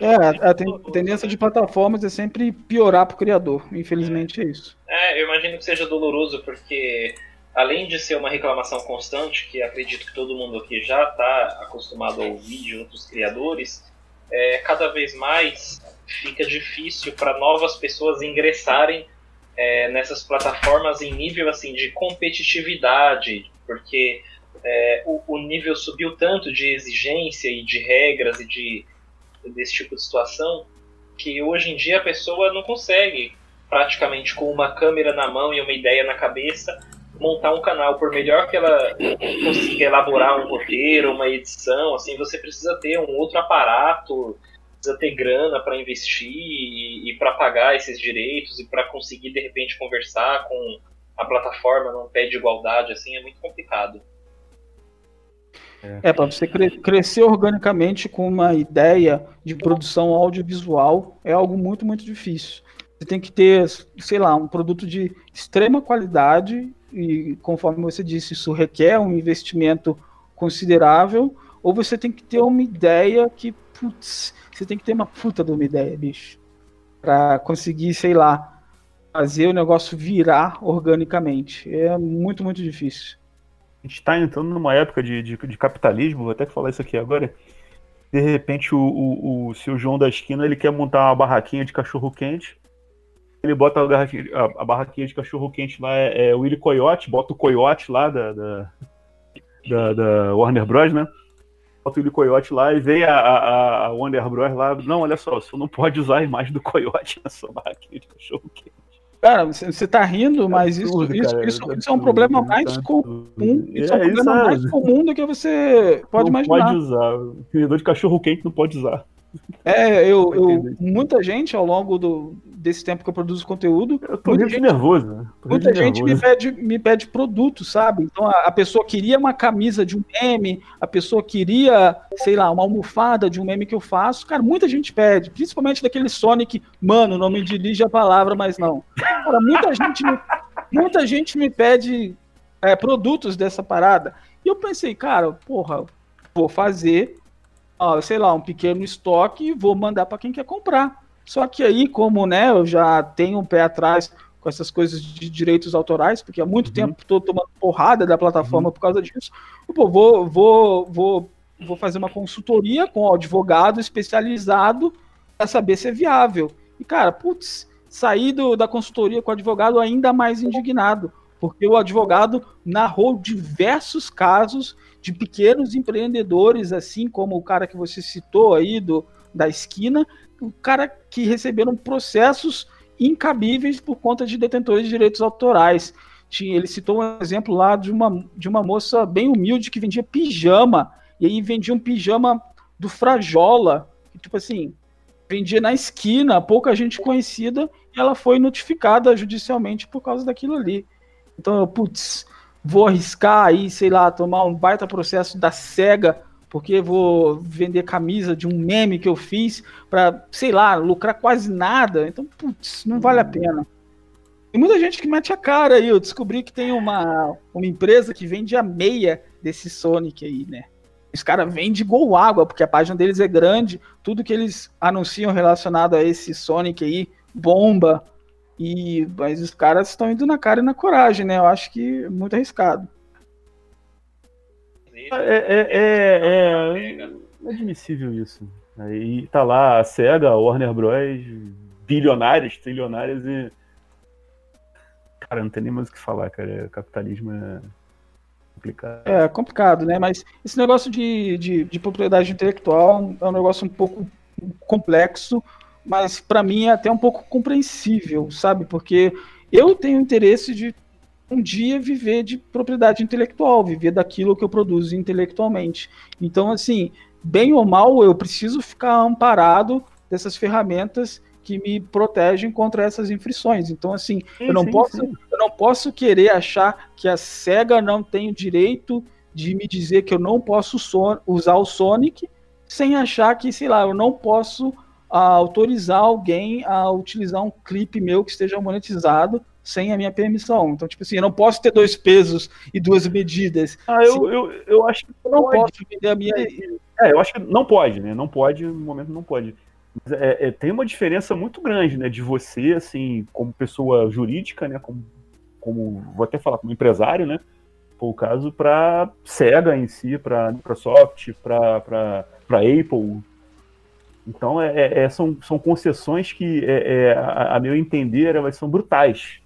É, a, a tendência de plataformas é sempre piorar para o criador. Infelizmente é. é isso. É, eu imagino que seja doloroso, porque além de ser uma reclamação constante, que acredito que todo mundo aqui já está acostumado a ouvir de outros criadores, é, cada vez mais fica difícil para novas pessoas ingressarem é, nessas plataformas em nível assim de competitividade, porque é, o, o, nível subiu tanto de exigência e de regras e de desse tipo de situação que hoje em dia a pessoa não consegue praticamente com uma câmera na mão e uma ideia na cabeça montar um canal, por melhor que ela consiga elaborar um roteiro, uma edição, assim, você precisa ter um outro aparato, precisa ter grana para investir e, e para pagar esses direitos e para conseguir de repente conversar com a plataforma num pé de igualdade, assim, é muito complicado. É, para você cre crescer organicamente com uma ideia de produção audiovisual é algo muito, muito difícil. Você tem que ter, sei lá, um produto de extrema qualidade e conforme você disse, isso requer um investimento considerável, ou você tem que ter uma ideia que, putz, você tem que ter uma puta de uma ideia, bicho, para conseguir, sei lá, fazer o negócio virar organicamente. É muito, muito difícil. A gente está entrando numa época de, de, de, capitalismo, vou até falar isso aqui agora. De repente, o, o, o seu João da esquina ele quer montar uma barraquinha de cachorro quente ele bota a, barraquinha, a, barraquinha de cachorro quente lá, é, é o Willy Coyote, bota o Coyote lá da, da, da, da, Warner Bros, né? o Túlio Coyote lá e vem a, a, a Warner Bros. lá. Não, olha só, você não pode usar a imagem do Coyote [laughs] na sua máquina de cachorro quente. Cara, você tá rindo, mas isso, absurdo, isso, cara, isso, é, isso, é um problema mais comum. Isso é, um problema é, mais comum do que você pode não imaginar. Não pode usar. O vendedor de cachorro quente não pode usar. É, eu, eu, muita gente ao longo do, desse tempo que eu produzo conteúdo. Eu tô muita gente, nervoso. Né? Tô muita gente nervoso. Me, pede, me pede produto, sabe? Então a, a, pessoa queria uma camisa de um meme, a pessoa queria, sei lá, uma almofada de um meme que eu faço. Cara, muita gente pede, principalmente daquele Sonic, mano, não me dirige a palavra, mas não. Cara, muita [laughs] gente me, muita gente me pede é, produtos dessa parada. E eu pensei, cara, porra, vou fazer sei lá, um pequeno estoque e vou mandar para quem quer comprar. Só que aí, como né, eu já tenho um pé atrás com essas coisas de direitos autorais, porque há muito uhum. tempo estou tomando porrada da plataforma uhum. por causa disso, pô, vou, vou, vou, vou fazer uma consultoria com um advogado especializado para saber se é viável. E, cara, putz, saí do, da consultoria com o advogado ainda mais indignado, porque o advogado narrou diversos casos de pequenos empreendedores, assim como o cara que você citou aí do, da esquina, o cara que receberam processos incabíveis por conta de detentores de direitos autorais. Ele citou um exemplo lá de uma, de uma moça bem humilde que vendia pijama, e aí vendia um pijama do Frajola, tipo assim, vendia na esquina, pouca gente conhecida, e ela foi notificada judicialmente por causa daquilo ali. Então, putz, vou arriscar aí, sei lá, tomar um baita processo da SEGA, porque vou vender camisa de um meme que eu fiz para, sei lá, lucrar quase nada. Então, putz, não vale a pena. Tem muita gente que mete a cara aí. Eu descobri que tem uma, uma empresa que vende a meia desse Sonic aí, né? Os caras vendem igual água, porque a página deles é grande. Tudo que eles anunciam relacionado a esse Sonic aí, bomba. E, mas os caras estão indo na cara e na coragem, né? Eu acho que é muito arriscado. É, é, é, é admissível isso. Aí tá lá a SEGA, a Warner Bros., bilionárias, trilionárias e. Cara, não tem nem mais o que falar, cara. O capitalismo é complicado. É complicado, né? Mas esse negócio de, de, de propriedade intelectual é um negócio um pouco complexo mas para mim é até um pouco compreensível, sabe? Porque eu tenho interesse de um dia viver de propriedade intelectual, viver daquilo que eu produzo intelectualmente. Então, assim, bem ou mal, eu preciso ficar amparado dessas ferramentas que me protegem contra essas infrações. Então, assim, sim, eu, não sim, posso, sim. eu não posso querer achar que a SEGA não tem o direito de me dizer que eu não posso usar o Sonic sem achar que, sei lá, eu não posso a autorizar alguém a utilizar um clipe meu que esteja monetizado sem a minha permissão. Então, tipo assim, eu não posso ter dois pesos e duas medidas. Ah, eu, eu, eu acho que não pode. posso vender a minha. É, eu acho que não pode, né? Não pode, no momento não pode. Mas é, é, tem uma diferença muito grande, né? De você, assim, como pessoa jurídica, né? Como, como vou até falar, como empresário, né? Por caso, para Sega em si, para Microsoft, para Apple, então, é, é, é, são, são concessões que, é, é, a, a, meu entender, elas são brutais.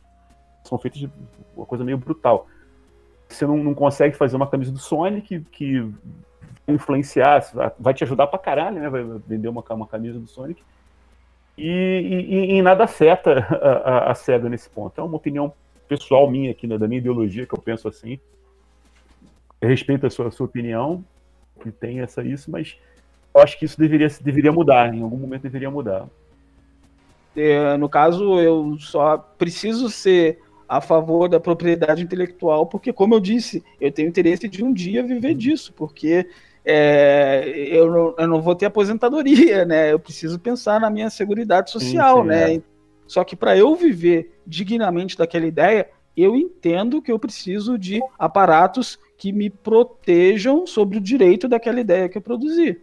São feitas de uma coisa meio brutal. Você não, não consegue fazer uma camisa do Sonic que, que influenciar, vai te ajudar pra caralho, né? Vai vender uma, uma camisa do Sonic. E, e, e nada afeta a, a, a, SEGA nesse ponto. É uma opinião pessoal minha aqui, né, da minha ideologia, que eu penso assim. Respeito a sua, a sua opinião, que tem essa isso, mas eu acho que isso deveria, deveria mudar, em algum momento deveria mudar. É, no caso, eu só preciso ser a favor da propriedade intelectual, porque, como eu disse, eu tenho interesse de um dia viver disso, porque é, eu, não, eu, não, vou ter aposentadoria, né? Eu preciso pensar na minha segurança social, sim, sim, né? É. Só que para eu viver dignamente daquela ideia, eu entendo que eu preciso de aparatos que me protejam sobre o direito daquela ideia que eu produzi.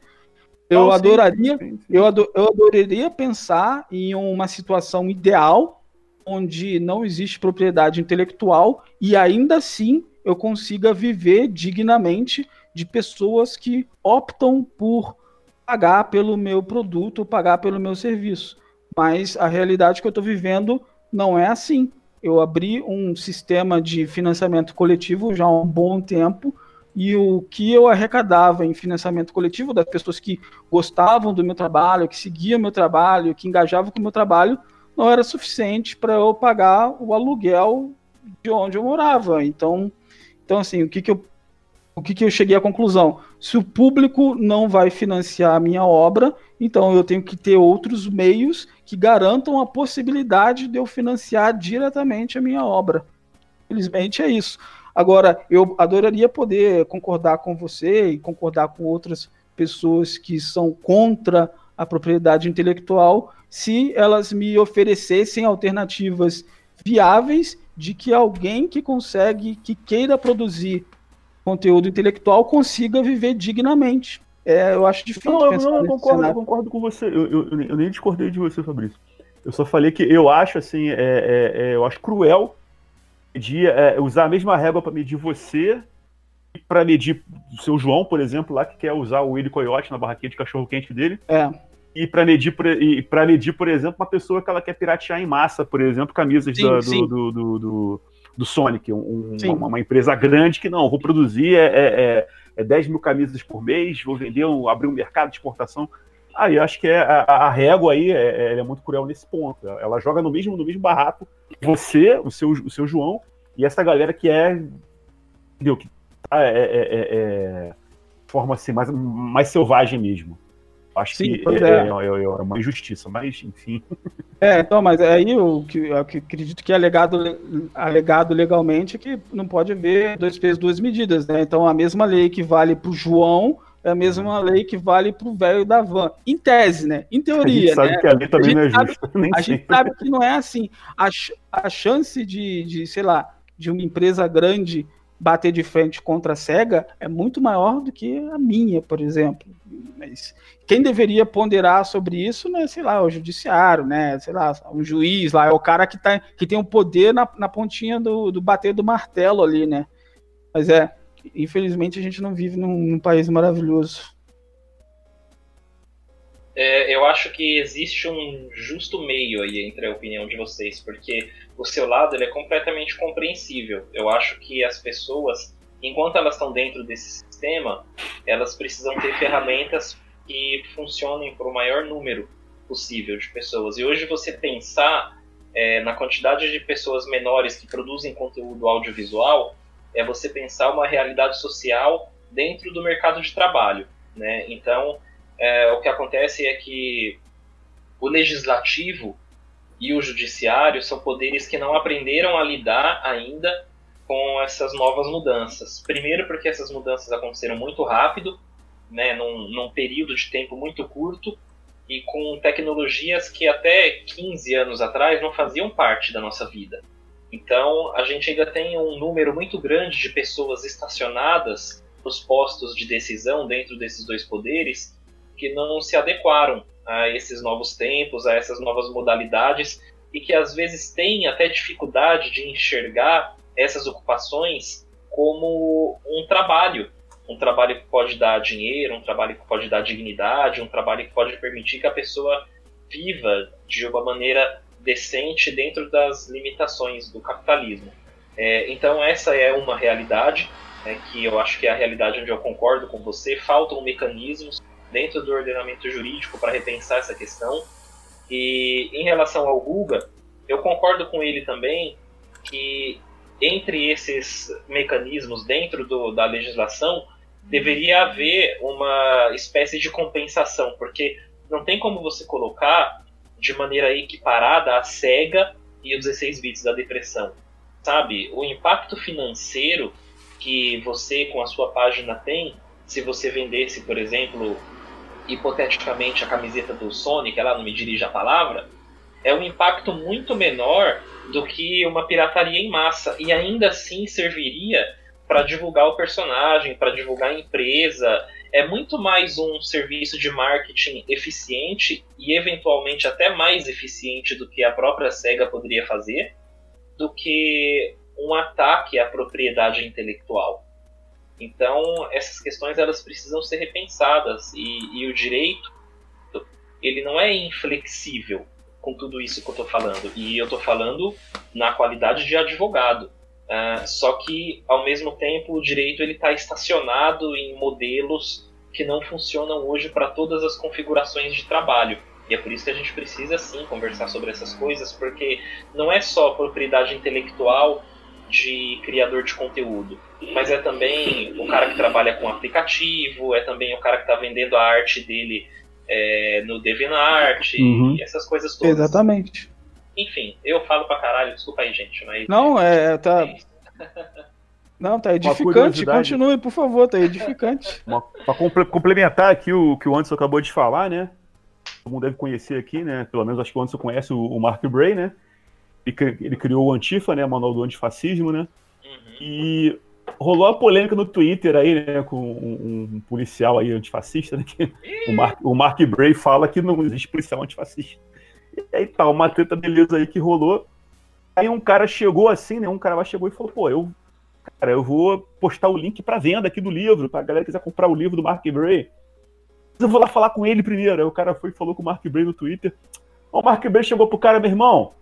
Eu Não, adoraria, sim, sim, sim. Eu, ador, eu adoraria pensar em uma situação ideal onde não existe propriedade intelectual e ainda assim eu consiga viver dignamente de pessoas que optam por pagar pelo meu produto, pagar pelo meu serviço. Mas a realidade que eu estou vivendo não é assim. Eu abri um sistema de financiamento coletivo já há um bom tempo e o que eu arrecadava em financiamento coletivo das pessoas que gostavam do meu trabalho, que seguiam meu trabalho, que engajavam com o meu trabalho, não era suficiente para eu pagar o aluguel de onde eu morava. Então, então assim, o que, que eu o que, que eu cheguei à conclusão? Se o público não vai financiar a minha obra, então eu tenho que ter outros meios que garantam a possibilidade de eu financiar diretamente a minha obra. Infelizmente é isso. Agora, eu adoraria poder concordar com você e concordar com outras pessoas que são contra a propriedade intelectual se elas me oferecessem alternativas viáveis de que alguém que consegue, que queira produzir conteúdo intelectual consiga viver dignamente. É, eu acho difícil. Não, eu, não, eu concordo, eu concordo com você. Eu, eu, eu, nem discordei de você, Fabrício. Eu só falei que eu acho assim, é, é, é eu acho cruel medir, é, usar a mesma régua para medir você e para medir o seu João, por exemplo, lá que quer usar o Willy Coyote na barraquinha de cachorro quente dele. É. E para medir, para medir, por exemplo, uma pessoa que ela quer piratear em massa, por exemplo, camisas sim, do, sim. Do, do, do, do, Sonic, um, uma, uma, empresa grande que não, vou produzir é, é, é 10 mil camisas por mês, vou vender, abrir um mercado de exportação. Aí ah, acho que é, a, a régua aí é, é, é, muito cruel nesse ponto. Ela joga no mesmo, no mesmo barraco você, o seu, o seu João, e essa galera que é. Entendeu? Que tá, é, é, é, é forma assim, mais, mais selvagem mesmo. Acho Sim, que é, é. é, uma injustiça, mas enfim. É, então, mas aí o que eu acredito que é alegado, alegado legalmente é que não pode haver dois pesos, duas medidas, né? Então a mesma lei que vale para o João é a mesma lei que vale para o velho da van. Em tese, né? Em teoria. A gente sabe né? que a lei também a não é justa. Sabe, [laughs] a gente sabe que não é assim. A, a chance de, de, sei lá, de uma empresa grande bater de frente contra a SEGA é muito maior do que a minha, por exemplo. Mas quem deveria ponderar sobre isso, né, sei lá, o judiciário, né, sei lá, um juiz lá, é o cara que, tá, que tem o poder na, na pontinha do, do bater do martelo ali, né. Mas é, infelizmente a gente não vive num, num país maravilhoso. É, eu acho que existe um justo meio aí entre a opinião de vocês, porque o seu lado ele é completamente compreensível. Eu acho que as pessoas, enquanto elas estão dentro desse sistema, elas precisam ter ferramentas que funcionem para o maior número possível de pessoas. E hoje você pensar é, na quantidade de pessoas menores que produzem conteúdo audiovisual é você pensar uma realidade social dentro do mercado de trabalho, né? Então, é, o que acontece é que o legislativo e o judiciário são poderes que não aprenderam a lidar ainda com essas novas mudanças. Primeiro, porque essas mudanças aconteceram muito rápido, né, num, num período de tempo muito curto, e com tecnologias que até 15 anos atrás não faziam parte da nossa vida. Então, a gente ainda tem um número muito grande de pessoas estacionadas nos postos de decisão dentro desses dois poderes que não se adequaram a esses novos tempos, a essas novas modalidades e que às vezes têm até dificuldade de enxergar essas ocupações como um trabalho, um trabalho que pode dar dinheiro, um trabalho que pode dar dignidade, um trabalho que pode permitir que a pessoa viva de uma maneira decente dentro das limitações do capitalismo. É, então essa é uma realidade é, que eu acho que é a realidade onde eu concordo com você. Faltam mecanismos dentro do ordenamento jurídico para repensar essa questão. E em relação ao Guga, eu concordo com ele também que entre esses mecanismos dentro do, da legislação deveria haver uma espécie de compensação, porque não tem como você colocar de maneira equiparada a SEGA e os 16 bits da depressão. Sabe, o impacto financeiro que você com a sua página tem, se você vendesse, por exemplo, hipoteticamente a camiseta do Sonic, ela não me dirige a palavra, é um impacto muito menor do que uma pirataria em massa e ainda assim serviria para divulgar o personagem, para divulgar a empresa. É muito mais um serviço de marketing eficiente e eventualmente até mais eficiente do que a própria Sega poderia fazer, do que um ataque à propriedade intelectual. Então, essas questões elas precisam ser repensadas e, e o direito ele não é inflexível com tudo isso que eu estou falando. E eu estou falando na qualidade de advogado. Uh, só que, ao mesmo tempo, o direito ele está estacionado em modelos que não funcionam hoje para todas as configurações de trabalho. E é por isso que a gente precisa sim conversar sobre essas coisas, porque não é só propriedade intelectual de criador de conteúdo, mas é também o cara que trabalha com aplicativo, é também o cara que está vendendo a arte dele é, no DeviantArt, uhum. essas coisas todas. Exatamente. Enfim, eu falo pra caralho, desculpa aí, gente, mas. Não, é. Tá... [laughs] Não, tá edificante. Continue, por favor, tá edificante. [laughs] Para complementar aqui o que o Anderson acabou de falar, né? Todo mundo deve conhecer aqui, né? Pelo menos acho que o Anderson conhece o, o Mark Bray, né? Ele, ele, criou o Antifa, né? Manual do Antifascismo, né? Uhum. E rolou a polêmica no Twitter aí, né? Com um, um policial aí antifascista, né? Que o, Mark, o Mark Bray fala que não existe policial antifascista. Aí tá, uma treta beleza aí que rolou. Aí um cara chegou assim, né? Um cara lá chegou e falou, pô, eu, cara, eu vou postar o link para venda aqui do livro, pra galera que quiser comprar o livro do Mark Bray. Mas eu vou lá falar com ele primeiro. Aí o cara foi e falou com o Mark Bray no Twitter. O Mark Bray chegou pro cara, meu irmão,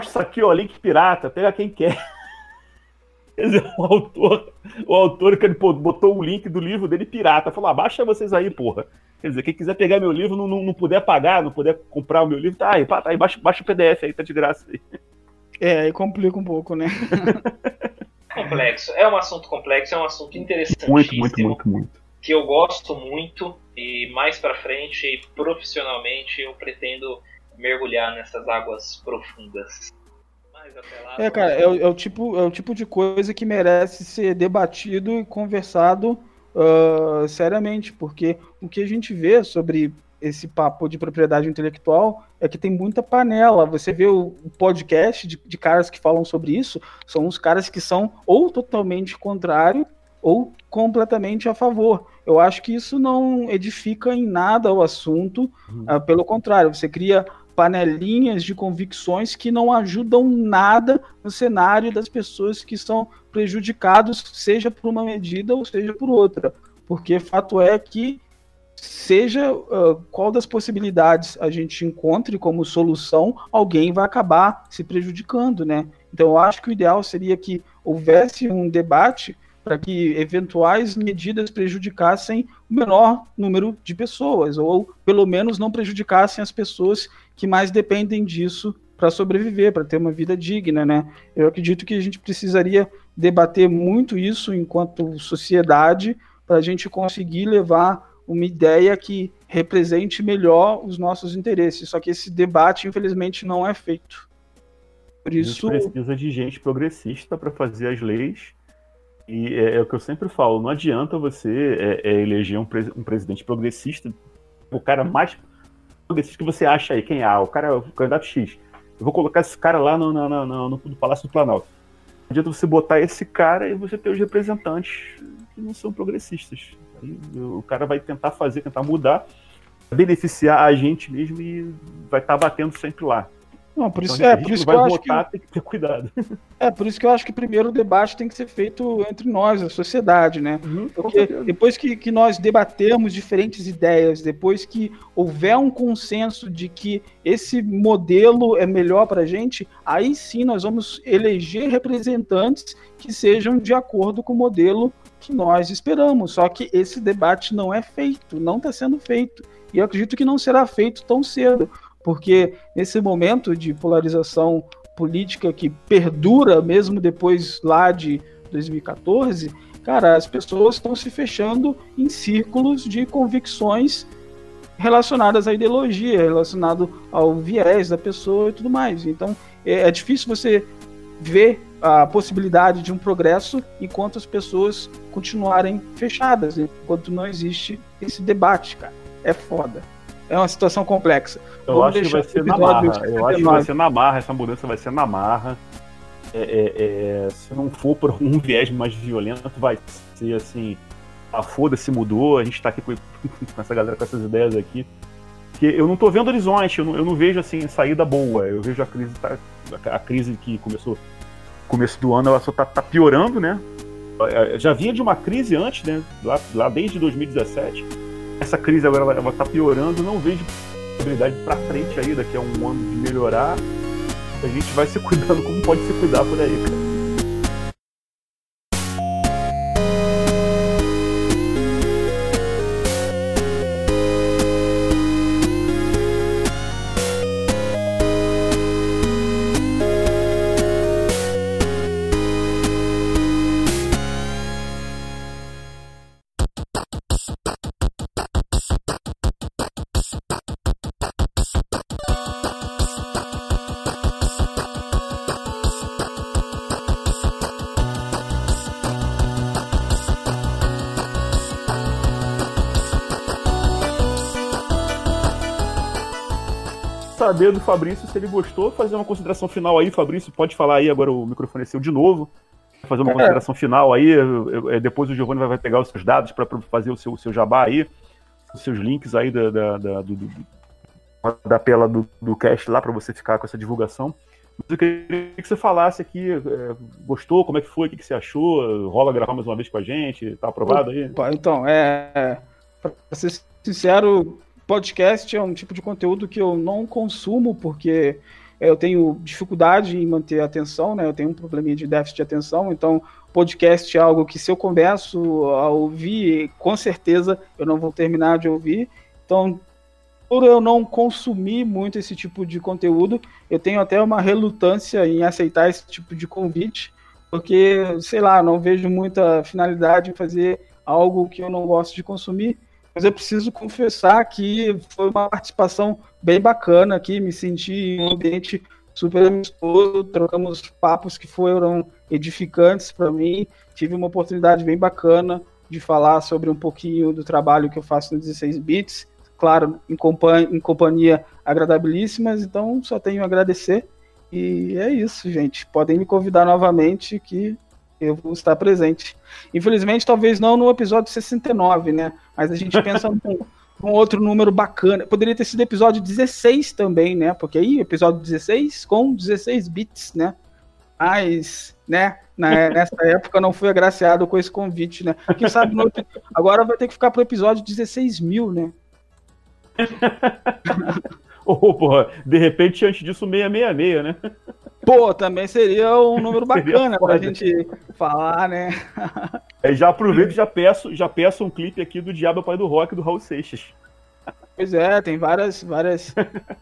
isso aqui, ó, link pirata, pega quem quer. [laughs] Quer dizer, o autor, o autor que ele botou o link do livro dele pirata, falou: abaixa vocês aí, porra. Quer dizer, quem quiser pegar meu livro, não, não, não puder pagar, não puder comprar o meu livro, tá aí, tá aí baixa, baixa o PDF aí, tá de graça aí. É, aí complica um pouco, né? [laughs] complexo. É um assunto complexo, é um assunto interessante. Muito, muito, muito, muito. Que eu gosto muito e mais para frente, profissionalmente, eu pretendo mergulhar nessas águas profundas. é, cara, é o, é, o tipo, é o tipo de coisa que merece ser debatido e conversado uh, seriamente, porque o que a gente vê sobre esse papo de propriedade intelectual é que tem muita panela. Você vê o, podcast de, de, caras que falam sobre isso, são os caras que são ou totalmente contrário ou completamente a favor. Eu acho que isso não edifica em nada o assunto, uhum. uh, pelo contrário, você cria panelinhas de convicções que não ajudam nada no cenário das pessoas que são prejudicados, seja por uma medida ou seja por outra. Porque fato é que seja uh, qual das possibilidades a gente encontre como solução, alguém vai acabar se prejudicando, né? Então eu acho que o ideal seria que houvesse um debate para que eventuais medidas prejudicassem o menor número de pessoas, ou pelo menos não prejudicassem as pessoas que mais dependem disso para sobreviver, para ter uma vida digna, né? Eu acredito que a gente precisaria debater muito isso enquanto sociedade para a gente conseguir levar uma ideia que represente melhor os nossos interesses. Só que esse debate, infelizmente, não é feito. Por isso... A gente precisa de gente progressista para fazer as leis e é, é, o que eu sempre falo, não adianta você é, é eleger um, pres um, presidente progressista, o cara mais progressista que você acha aí, quem é? Ah, o cara é o candidato X. Eu vou colocar esse cara lá no, no, no, no, no Palácio do Planalto. Não adianta você botar esse cara e você ter os representantes que não são progressistas. Aí, o cara vai tentar fazer, tentar mudar, beneficiar a gente mesmo e vai estar tá batendo sempre lá. Não, por isso, então, é, por isso que eu acho que, tem que ter cuidado. [laughs] É, por isso que eu acho que primeiro o debate tem que ser feito entre nós, a sociedade, né? Uhum, Porque depois que, que nós debatemos diferentes ideias, depois que houver um consenso de que esse modelo é melhor para a gente, aí sim nós vamos eleger representantes que sejam de acordo com o modelo que nós esperamos. Só que esse debate não é feito, não está sendo feito. E eu acredito que não será feito tão cedo porque nesse momento de polarização política que perdura mesmo depois lá de 2014, cara, as pessoas estão se fechando em círculos de convicções relacionadas à ideologia, relacionado ao viés da pessoa e tudo mais. Então, é, é difícil você ver a possibilidade de um progresso enquanto as pessoas continuarem fechadas, enquanto não existe esse debate, cara. É foda é uma situação complexa. Eu Vamos acho que vai ser na marra. Eu acho que vai ser na marra, essa mudança vai ser na marra. É, é, é, se não for por um [laughs] viés mais violento, vai ser assim. A foda-se mudou, a gente tá aqui [laughs] com, essa galera com essas ideias aqui. Porque eu não tô vendo horizonte, eu não, eu não vejo assim saída boa. Eu vejo a crise, tá, a crise que começou começo do ano, ela só tá, tá piorando, né? Já vinha de uma crise antes, né? Lá, lá desde 2017 essa crise agora ela, está piorando, não vejo possibilidade para frente aí, daqui a um ano de melhorar. A gente vai se cuidando como pode se cuidar por aí, cara. Saber do Fabrício se ele gostou. Fazer uma consideração final aí, Fabrício. Pode falar aí, agora o microfone é seu de novo. Fazer uma é. consideração final aí. É, depois o Giovanni vai pegar os seus dados para fazer o seu, o seu jabá aí. Os seus links aí da, da, da, do, do, da tela do, do cast lá para você ficar com essa divulgação. Mas eu queria que você falasse aqui, é, gostou, como é que foi, o que, que você achou, rola gravar mais uma vez com a gente, tá aprovado aí? Opa, então, é, pra ser sincero, podcast é um tipo de conteúdo que eu não consumo porque eu tenho dificuldade em manter a atenção, né? Eu tenho um probleminha de déficit de atenção, então podcast é algo que se eu começo a ouvir, com certeza eu não vou terminar de ouvir. Então, por eu não consumir muito esse tipo de conteúdo, eu tenho até uma relutância em aceitar esse tipo de convite, porque, sei lá, não vejo muita finalidade em fazer algo que eu não gosto de consumir. Mas eu preciso confessar que foi uma participação bem bacana aqui, me senti em um ambiente super amistoso, trocamos papos que foram edificantes para mim, tive uma oportunidade bem bacana de falar sobre um pouquinho do trabalho que eu faço no 16 bits claro, em, companhia, em companhia agradabilíssimas, então só tenho a agradecer. E é isso, gente. Podem me convidar novamente que eu vou estar presente. Infelizmente, talvez não no episódio 69, né? Mas a gente pensa [laughs] num, num outro número bacana. Poderia ter sido episódio 16 também, né? Porque aí, episódio 16 com 16 bits, né? Mas, né, na, nessa [laughs] época eu não fui agraciado com esse convite, né? Quem sabe no, agora vai ter que ficar pro episódio 16 mil, né? [laughs] Ou, porra, de repente, antes disso, 666, né? Pô, também seria um [laughs] número bacana pra gente falar, né? é, já aproveito e já peço, já peço um clipe aqui do Diabo Pai do Rock do Raul Seixas. Pois é, tem várias, várias,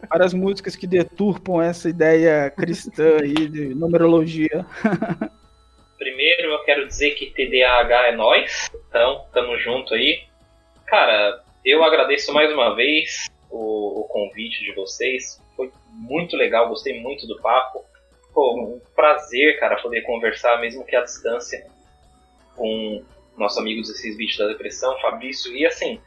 várias músicas que deturpam essa ideia cristã aí de numerologia. Primeiro eu quero dizer que TDAH é nós, então tamo junto aí. Cara, eu agradeço mais uma vez o, o, convite de vocês. Foi muito legal, gostei muito do papo. Pô, um prazer, cara, poder conversar, mesmo que à distância, com nosso amigo 16 bits da depressão, Fabrício. E assim,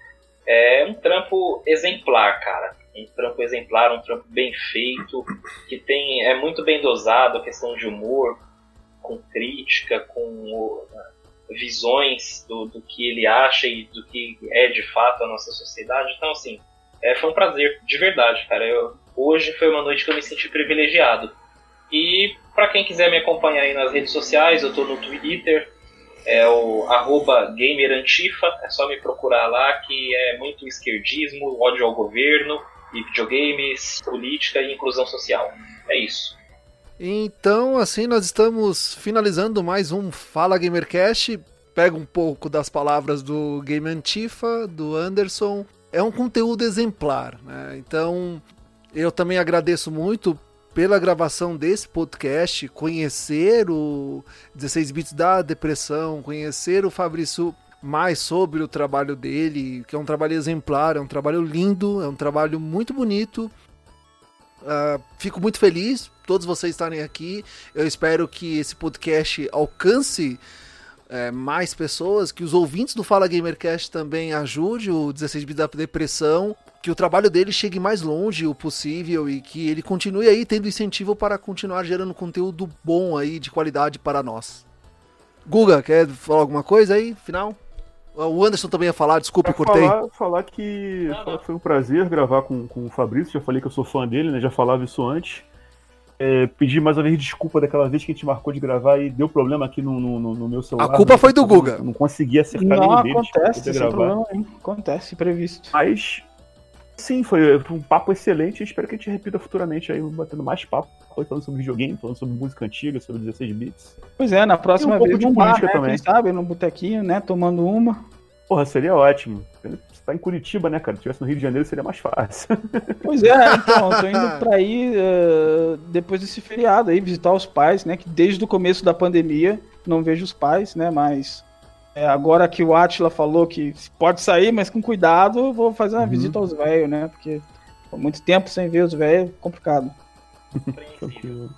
é um trampo exemplar, cara. Um trampo exemplar, um trampo bem feito, que tem é muito bem dosado a questão de humor, com crítica, com visões do, do que ele acha e do que é de fato a nossa sociedade. Então, assim, é, foi um prazer, de verdade, cara. Eu, hoje foi uma noite que eu me senti privilegiado. E para quem quiser me acompanhar aí nas redes sociais, eu tô no Twitter, é o gamerantifa, é só me procurar lá que é muito esquerdismo, ódio ao governo, e videogames, política e inclusão social. É isso. Então, assim, nós estamos finalizando mais um Fala Gamercast. Pega um pouco das palavras do Game Antifa, do Anderson. É um conteúdo exemplar, né? Então, eu também agradeço muito pela gravação desse podcast, conhecer o 16 bits da depressão, conhecer o Fabrício mais sobre o trabalho dele, que é um trabalho exemplar, é um trabalho lindo, é um trabalho muito bonito Uh, fico muito feliz todos vocês estarem aqui. Eu espero que esse podcast alcance é, mais pessoas, que os ouvintes do Fala Gamercast também ajude o 16 bits da depressão, que o trabalho dele chegue mais longe o possível e que ele continue aí tendo incentivo para continuar gerando conteúdo bom aí de qualidade para nós. Guga, quer falar alguma coisa aí, final? O Anderson também ia falar, desculpa, cortei. Falar, falar, que, falar que foi um prazer gravar com, com o Fabrício, já falei que eu sou fã dele, né? Já falava isso antes. É, pedir mais uma vez desculpa daquela vez que a gente marcou de gravar e deu problema aqui no, no, no meu celular. A culpa foi do Guga. Não, não consegui acertar não, nenhum deles. Acontece. Problema, hein? acontece, previsto. Mas, sim, foi um papo excelente. Espero que a gente repita futuramente aí, batendo mais papo, falando sobre videogame, falando sobre música antiga, sobre 16 bits. Pois é, na próxima um vez, de política né? também. Quem sabe, num botequinho, né, tomando uma. Porra, seria ótimo. Tá em Curitiba, né, cara? Se tivesse no Rio de Janeiro seria mais fácil. [laughs] Pois é, então, eu tô indo pra ir uh, depois desse feriado aí, visitar os pais, né? Que desde o começo da pandemia não vejo os pais, né? Mas é, agora que o Atila falou que pode sair, mas com cuidado, vou fazer uma uhum. visita aos velhos, né? Porque muito tempo sem ver os velhos, complicado. Tranquilo.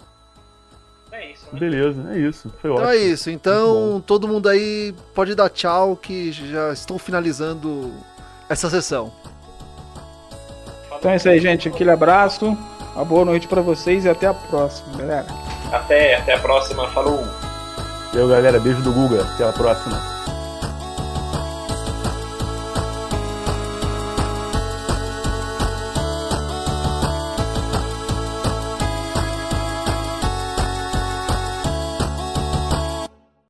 É isso, né? Beleza, é isso. Foi então ótimo. é isso. Então, todo mundo aí pode dar tchau que já estou finalizando essa sessão. Então é isso aí, gente. Aquele abraço. Uma boa noite para vocês e até a próxima, galera. Até, até a próxima. Falou! Eu, galera, beijo do Guga. Até a próxima.